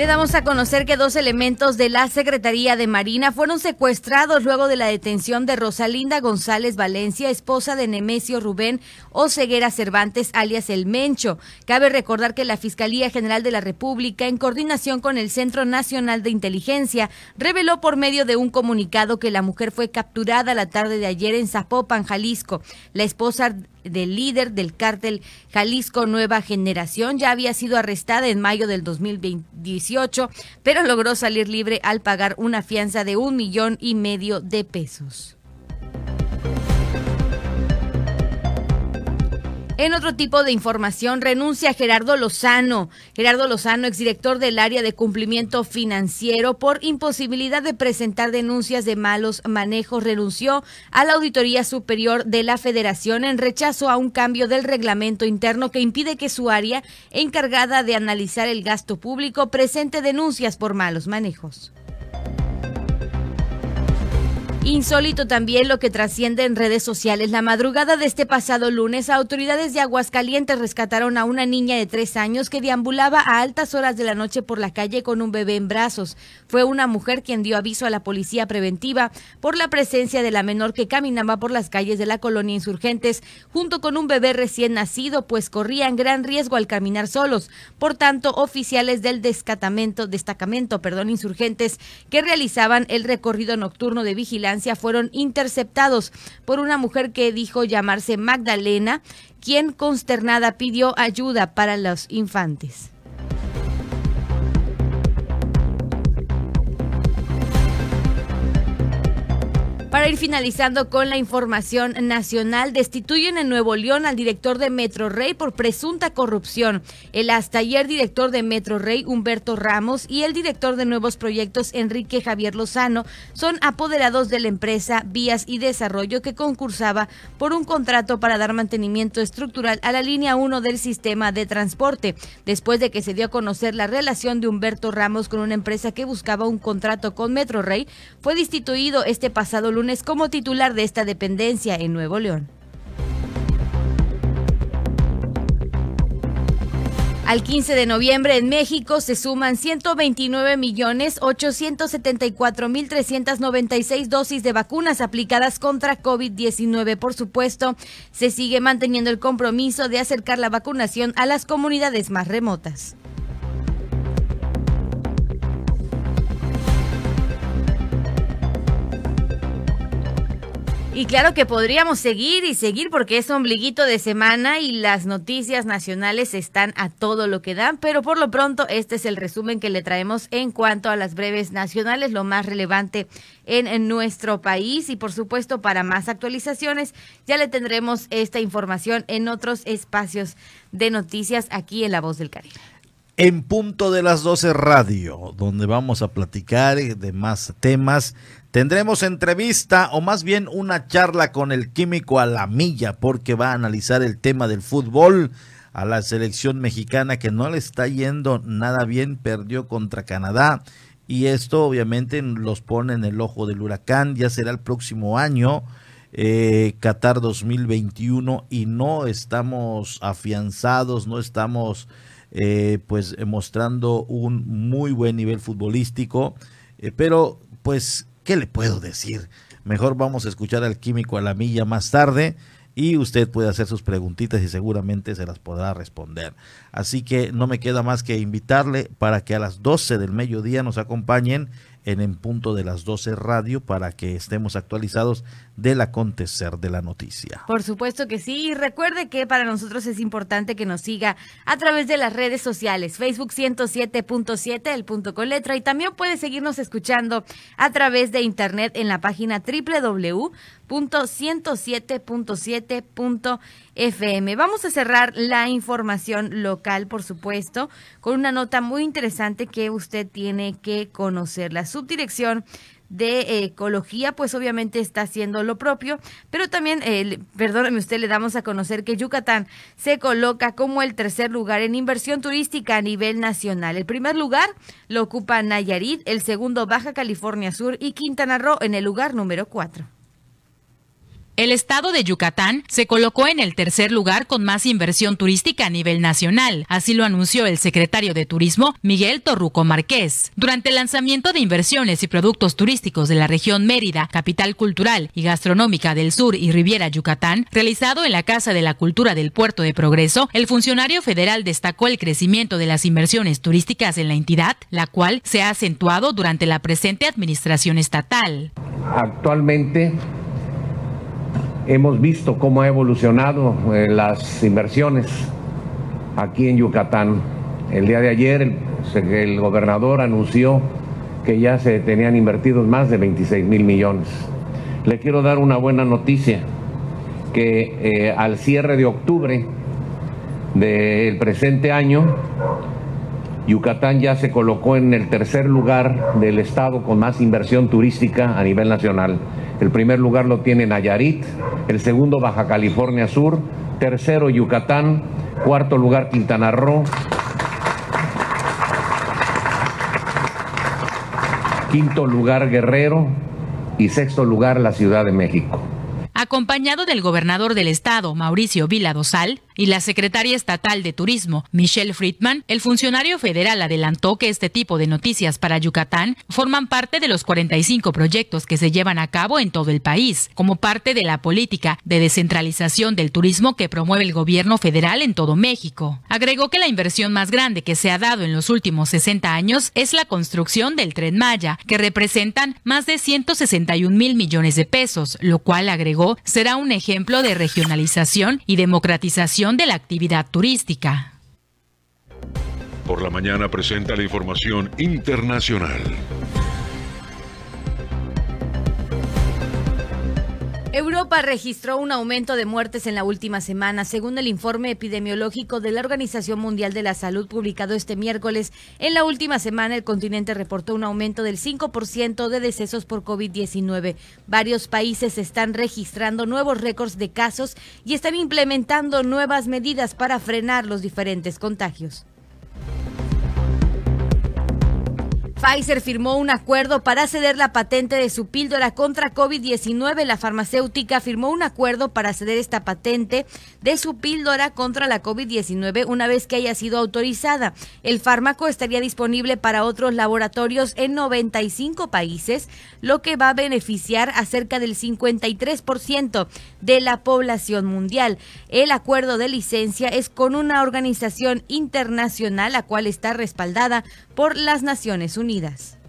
Le damos a conocer que dos elementos de la Secretaría de Marina fueron secuestrados luego de la detención de Rosalinda González Valencia, esposa de Nemesio Rubén Oceguera Cervantes, alias El Mencho. Cabe recordar que la Fiscalía General de la República, en coordinación con el Centro Nacional de Inteligencia, reveló por medio de un comunicado que la mujer fue capturada la tarde de ayer en Zapopan, Jalisco. La esposa del líder del cártel Jalisco Nueva Generación. Ya había sido arrestada en mayo del 2018, pero logró salir libre al pagar una fianza de un millón y medio de pesos. En otro tipo de información, renuncia Gerardo Lozano. Gerardo Lozano, exdirector del área de cumplimiento financiero, por imposibilidad de presentar denuncias de malos manejos, renunció a la Auditoría Superior de la Federación en rechazo a un cambio del reglamento interno que impide que su área, encargada de analizar el gasto público, presente denuncias por malos manejos. Insólito también lo que trasciende en redes sociales. La madrugada de este pasado lunes, autoridades de Aguascalientes rescataron a una niña de tres años que deambulaba a altas horas de la noche por la calle con un bebé en brazos. Fue una mujer quien dio aviso a la policía preventiva por la presencia de la menor que caminaba por las calles de la colonia Insurgentes junto con un bebé recién nacido, pues corrían gran riesgo al caminar solos. Por tanto, oficiales del destacamento, destacamento perdón, Insurgentes que realizaban el recorrido nocturno de vigilancia fueron interceptados por una mujer que dijo llamarse Magdalena, quien consternada pidió ayuda para los infantes. Para ir finalizando con la información nacional, destituyen en Nuevo León al director de Metro Rey por presunta corrupción. El hasta ayer director de Metro Rey, Humberto Ramos, y el director de nuevos proyectos, Enrique Javier Lozano, son apoderados de la empresa Vías y Desarrollo que concursaba por un contrato para dar mantenimiento estructural a la línea 1 del sistema de transporte, después de que se dio a conocer la relación de Humberto Ramos con una empresa que buscaba un contrato con Metro Rey, fue destituido este pasado lunes lunes como titular de esta dependencia en Nuevo León. Al 15 de noviembre en México se suman 129 millones 874 mil 396 dosis de vacunas aplicadas contra COVID-19. Por supuesto, se sigue manteniendo el compromiso de acercar la vacunación a las comunidades más remotas. Y claro que podríamos seguir y seguir porque es ombliguito de semana y las noticias nacionales están a todo lo que dan, pero por lo pronto este es el resumen que le traemos en cuanto a las breves nacionales, lo más relevante en, en nuestro país. Y por supuesto para más actualizaciones ya le tendremos esta información en otros espacios de noticias aquí en La Voz del Caribe. En punto de las 12 radio, donde vamos a platicar de más temas Tendremos entrevista o más bien una charla con el químico a la milla porque va a analizar el tema del fútbol a la selección mexicana que no le está yendo nada bien, perdió contra Canadá y esto obviamente los pone en el ojo del huracán, ya será el próximo año. Eh, Qatar 2021 y no estamos afianzados, no estamos eh, pues mostrando un muy buen nivel futbolístico, eh, pero pues ¿Qué le puedo decir? Mejor vamos a escuchar al químico a la milla más tarde y usted puede hacer sus preguntitas y seguramente se las podrá responder. Así que no me queda más que invitarle para que a las 12 del mediodía nos acompañen en En Punto de las 12 Radio para que estemos actualizados del acontecer de la noticia. Por supuesto que sí. Y recuerde que para nosotros es importante que nos siga a través de las redes sociales. Facebook 107.7, el punto con letra. Y también puede seguirnos escuchando a través de internet en la página www.107.7.fm. Vamos a cerrar la información local, por supuesto, con una nota muy interesante que usted tiene que conocer. La subdirección de ecología, pues obviamente está haciendo lo propio, pero también, eh, perdóneme usted, le damos a conocer que Yucatán se coloca como el tercer lugar en inversión turística a nivel nacional. El primer lugar lo ocupa Nayarit, el segundo Baja California Sur y Quintana Roo en el lugar número cuatro. El estado de Yucatán se colocó en el tercer lugar con más inversión turística a nivel nacional, así lo anunció el secretario de Turismo, Miguel Torruco Márquez. Durante el lanzamiento de inversiones y productos turísticos de la región Mérida, capital cultural y gastronómica del sur y Riviera Yucatán, realizado en la Casa de la Cultura del Puerto de Progreso, el funcionario federal destacó el crecimiento de las inversiones turísticas en la entidad, la cual se ha acentuado durante la presente administración estatal. Actualmente hemos visto cómo ha evolucionado eh, las inversiones aquí en Yucatán. El día de ayer el, gobernador anunció que ya se tenían invertidos más de 26 mil millones. Le quiero dar una buena noticia, que eh, al cierre de octubre del presente año, Yucatán ya se colocó en el tercer lugar del estado con más inversión turística a nivel nacional. El primer lugar lo tiene Nayarit, el segundo Baja California Sur, tercero Yucatán, cuarto lugar Quintana Roo, quinto lugar Guerrero y sexto lugar la Ciudad de México. Acompañado del gobernador del estado, Mauricio Vila Dosal, y la secretaria estatal de Turismo, Michelle Friedman, el funcionario federal adelantó que este tipo de noticias para Yucatán forman parte de los 45 proyectos que se llevan a cabo en todo el país, como parte de la política de descentralización del turismo que promueve el gobierno federal en todo México. Agregó que la inversión más grande que se ha dado en los últimos 60 años es la construcción del tren Maya, que representan más de 161 mil millones de pesos, lo cual agregó será un ejemplo de regionalización y democratización de la actividad turística. Por la mañana presenta la información internacional. Europa registró un aumento de muertes en la última semana, según el informe epidemiológico de la Organización Mundial de la Salud publicado este miércoles. En la última semana, el continente reportó un aumento del 5% de decesos por COVID-19. Varios países están registrando nuevos récords de casos y están implementando nuevas medidas para frenar los diferentes contagios. Pfizer firmó un acuerdo para ceder la patente de su píldora contra COVID-19. La farmacéutica firmó un acuerdo para ceder esta patente de su píldora contra la COVID-19 una vez que haya sido autorizada. El fármaco estaría disponible para otros laboratorios en 95 países, lo que va a beneficiar a cerca del 53% de la población mundial. El acuerdo de licencia es con una organización internacional, la cual está respaldada por las Naciones Unidas. Unidas.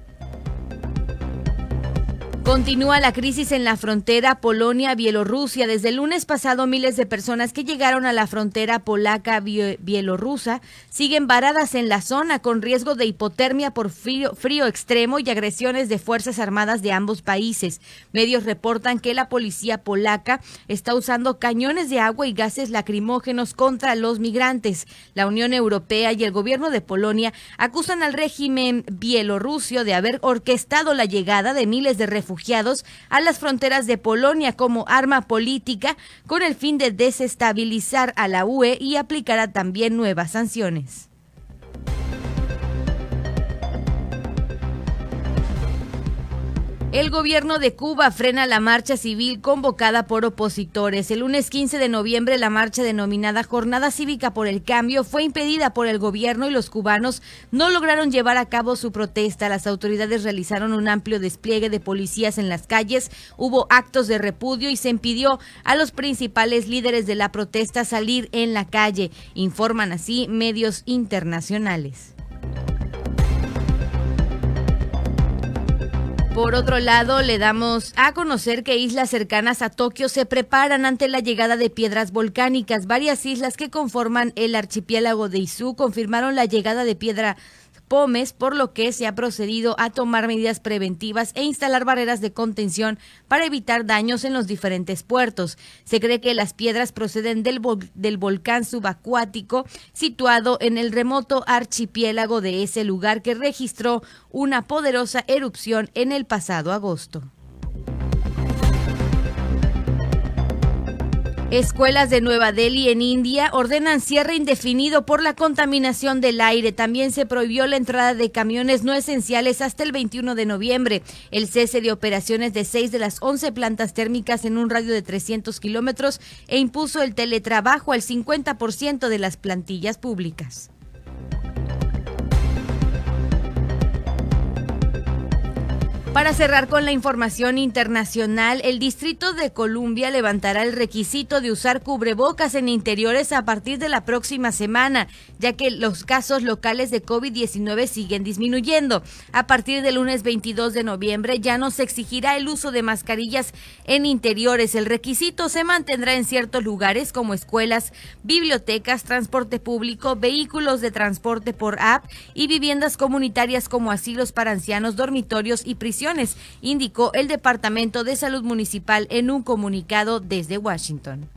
Continúa la crisis en la frontera Polonia-Bielorrusia. Desde el lunes pasado, miles de personas que llegaron a la frontera polaca-bielorrusa siguen varadas en la zona con riesgo de hipotermia por frío, frío, extremo y agresiones de Fuerzas Armadas de ambos países. Medios reportan que la policía polaca está usando cañones de agua y gases lacrimógenos contra los migrantes. La Unión Europea y el gobierno de Polonia acusan al régimen bielorruso de haber orquestado la llegada de miles de refugiados refugiados a las fronteras de Polonia como arma política con el fin de desestabilizar a la UE y aplicará también nuevas sanciones. El gobierno de Cuba frena la marcha civil convocada por opositores. El lunes 15 de noviembre, la marcha denominada Jornada Cívica por el Cambio fue impedida por el gobierno y los cubanos no lograron llevar a cabo su protesta. Las autoridades realizaron un amplio despliegue de policías en las calles, hubo actos de repudio y se impidió a los principales líderes de la protesta salir en la calle, informan así medios internacionales. Por otro lado, le damos a conocer que islas cercanas a Tokio se preparan ante la llegada de piedras volcánicas. Varias islas que conforman el archipiélago de Izu confirmaron la llegada de piedra Por lo que se ha procedido a tomar medidas preventivas e instalar barreras de contención para evitar daños en los diferentes puertos. Se cree que las piedras proceden del volcán subacuático situado en el remoto archipiélago de ese lugar que registró una poderosa erupción en el pasado agosto. Escuelas de Nueva Delhi en India ordenan cierre indefinido por la contaminación del aire. También se prohibió la entrada de camiones no esenciales hasta el 21 de noviembre. El cese de operaciones de seis de las 11 plantas térmicas en un radio de 300 kilómetros e impuso el teletrabajo al 50% de las plantillas públicas. Para cerrar con la información internacional, el Distrito de Columbia levantará el requisito de usar cubrebocas en interiores a partir de la próxima semana, ya que los casos locales de COVID-19 siguen disminuyendo. A partir del lunes 22 de noviembre ya no se exigirá el uso de mascarillas en interiores. El requisito se mantendrá en ciertos lugares como escuelas, bibliotecas, transporte público, vehículos de transporte por app y viviendas comunitarias como asilos para ancianos, dormitorios y prisiones indicó el Departamento de Salud Municipal en un comunicado desde Washington.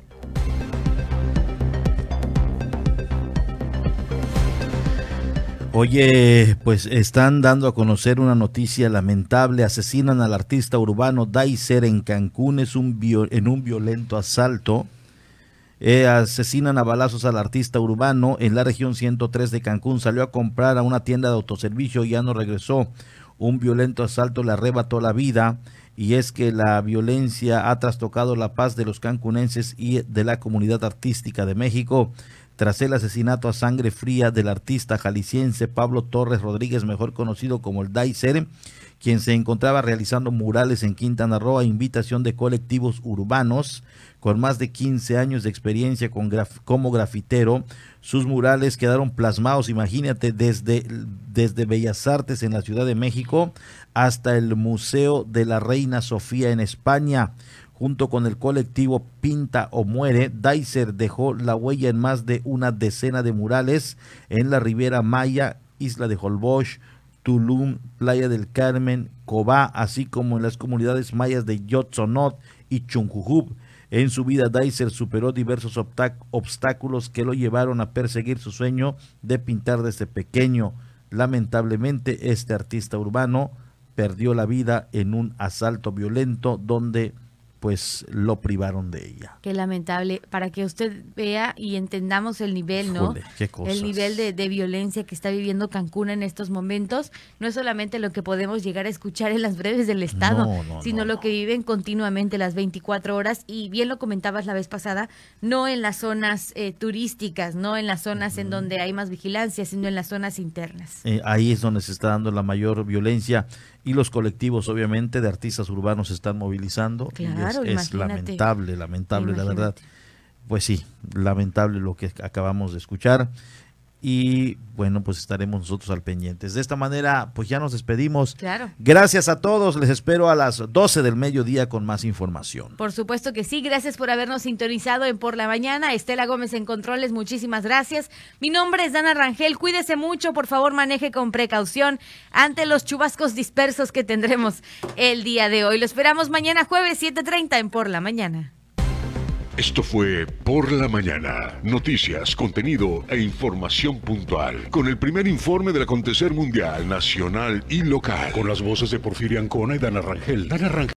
Oye, pues están dando a conocer una noticia lamentable. Asesinan al artista urbano Daiser en Cancún es un en un violento asalto. Eh, asesinan a balazos al artista urbano en la región 103 de Cancún. Salió a comprar a una tienda de autoservicio y ya no regresó un violento asalto le arrebató la vida y es que la violencia ha trastocado la paz de los cancunenses y de la comunidad artística de México. Tras el asesinato a sangre fría del artista jalisciense Pablo Torres Rodríguez, mejor conocido como el Daiser, quien se encontraba realizando murales en Quintana Roo a invitación de colectivos urbanos con más de 15 años de experiencia como grafitero. Sus murales quedaron plasmados, imagínate, desde, desde Bellas Artes en la Ciudad de México hasta el Museo de la Reina Sofía en España. Junto con el colectivo Pinta o Muere, Daiser dejó la huella en más de una decena de murales en la Riviera Maya, Isla de Holbox, Tulum, Playa del Carmen, Cobá, así como en las comunidades mayas de Yotzonot y Chunjujub. En su vida, Deiser superó diversos obstáculos que lo llevaron a perseguir su sueño de pintar desde pequeño. Lamentablemente, este artista urbano perdió la vida en un asalto violento donde pues lo privaron de ella. Qué lamentable, para que usted vea y entendamos el nivel, ¿no? el nivel de, violencia que está viviendo Cancún en estos momentos, no es solamente lo que podemos llegar a escuchar en las breves del Estado, sino lo que viven continuamente las 24 horas. Y bien lo comentabas la vez pasada, no en las zonas eh, turísticas, no en las zonas en donde hay más vigilancia, sino en las zonas internas. Eh, ahí es donde se está dando la mayor violencia y los colectivos obviamente de artistas urbanos se están movilizando. Claro, es, lamentable, lamentable la verdad. Pues sí, lamentable lo que acabamos de escuchar y bueno, pues estaremos nosotros al pendientes. De esta manera, pues ya nos despedimos. Claro. Gracias a todos, les espero a las 12 del mediodía con más información. Por supuesto que sí, gracias por habernos sintonizado en Por la Mañana. Estela Gómez en Controles, muchísimas gracias. Mi nombre es Dana Rangel, cuídese mucho, por favor maneje con precaución ante los chubascos dispersos que tendremos el día de hoy. Lo esperamos mañana jueves 7.30 en Por la Mañana. Esto fue Por la Mañana. Noticias, contenido e información puntual. Con el primer informe del acontecer mundial, nacional y local. Con las voces de Porfirio Ancona y Dana Rangel. Dana Rangel.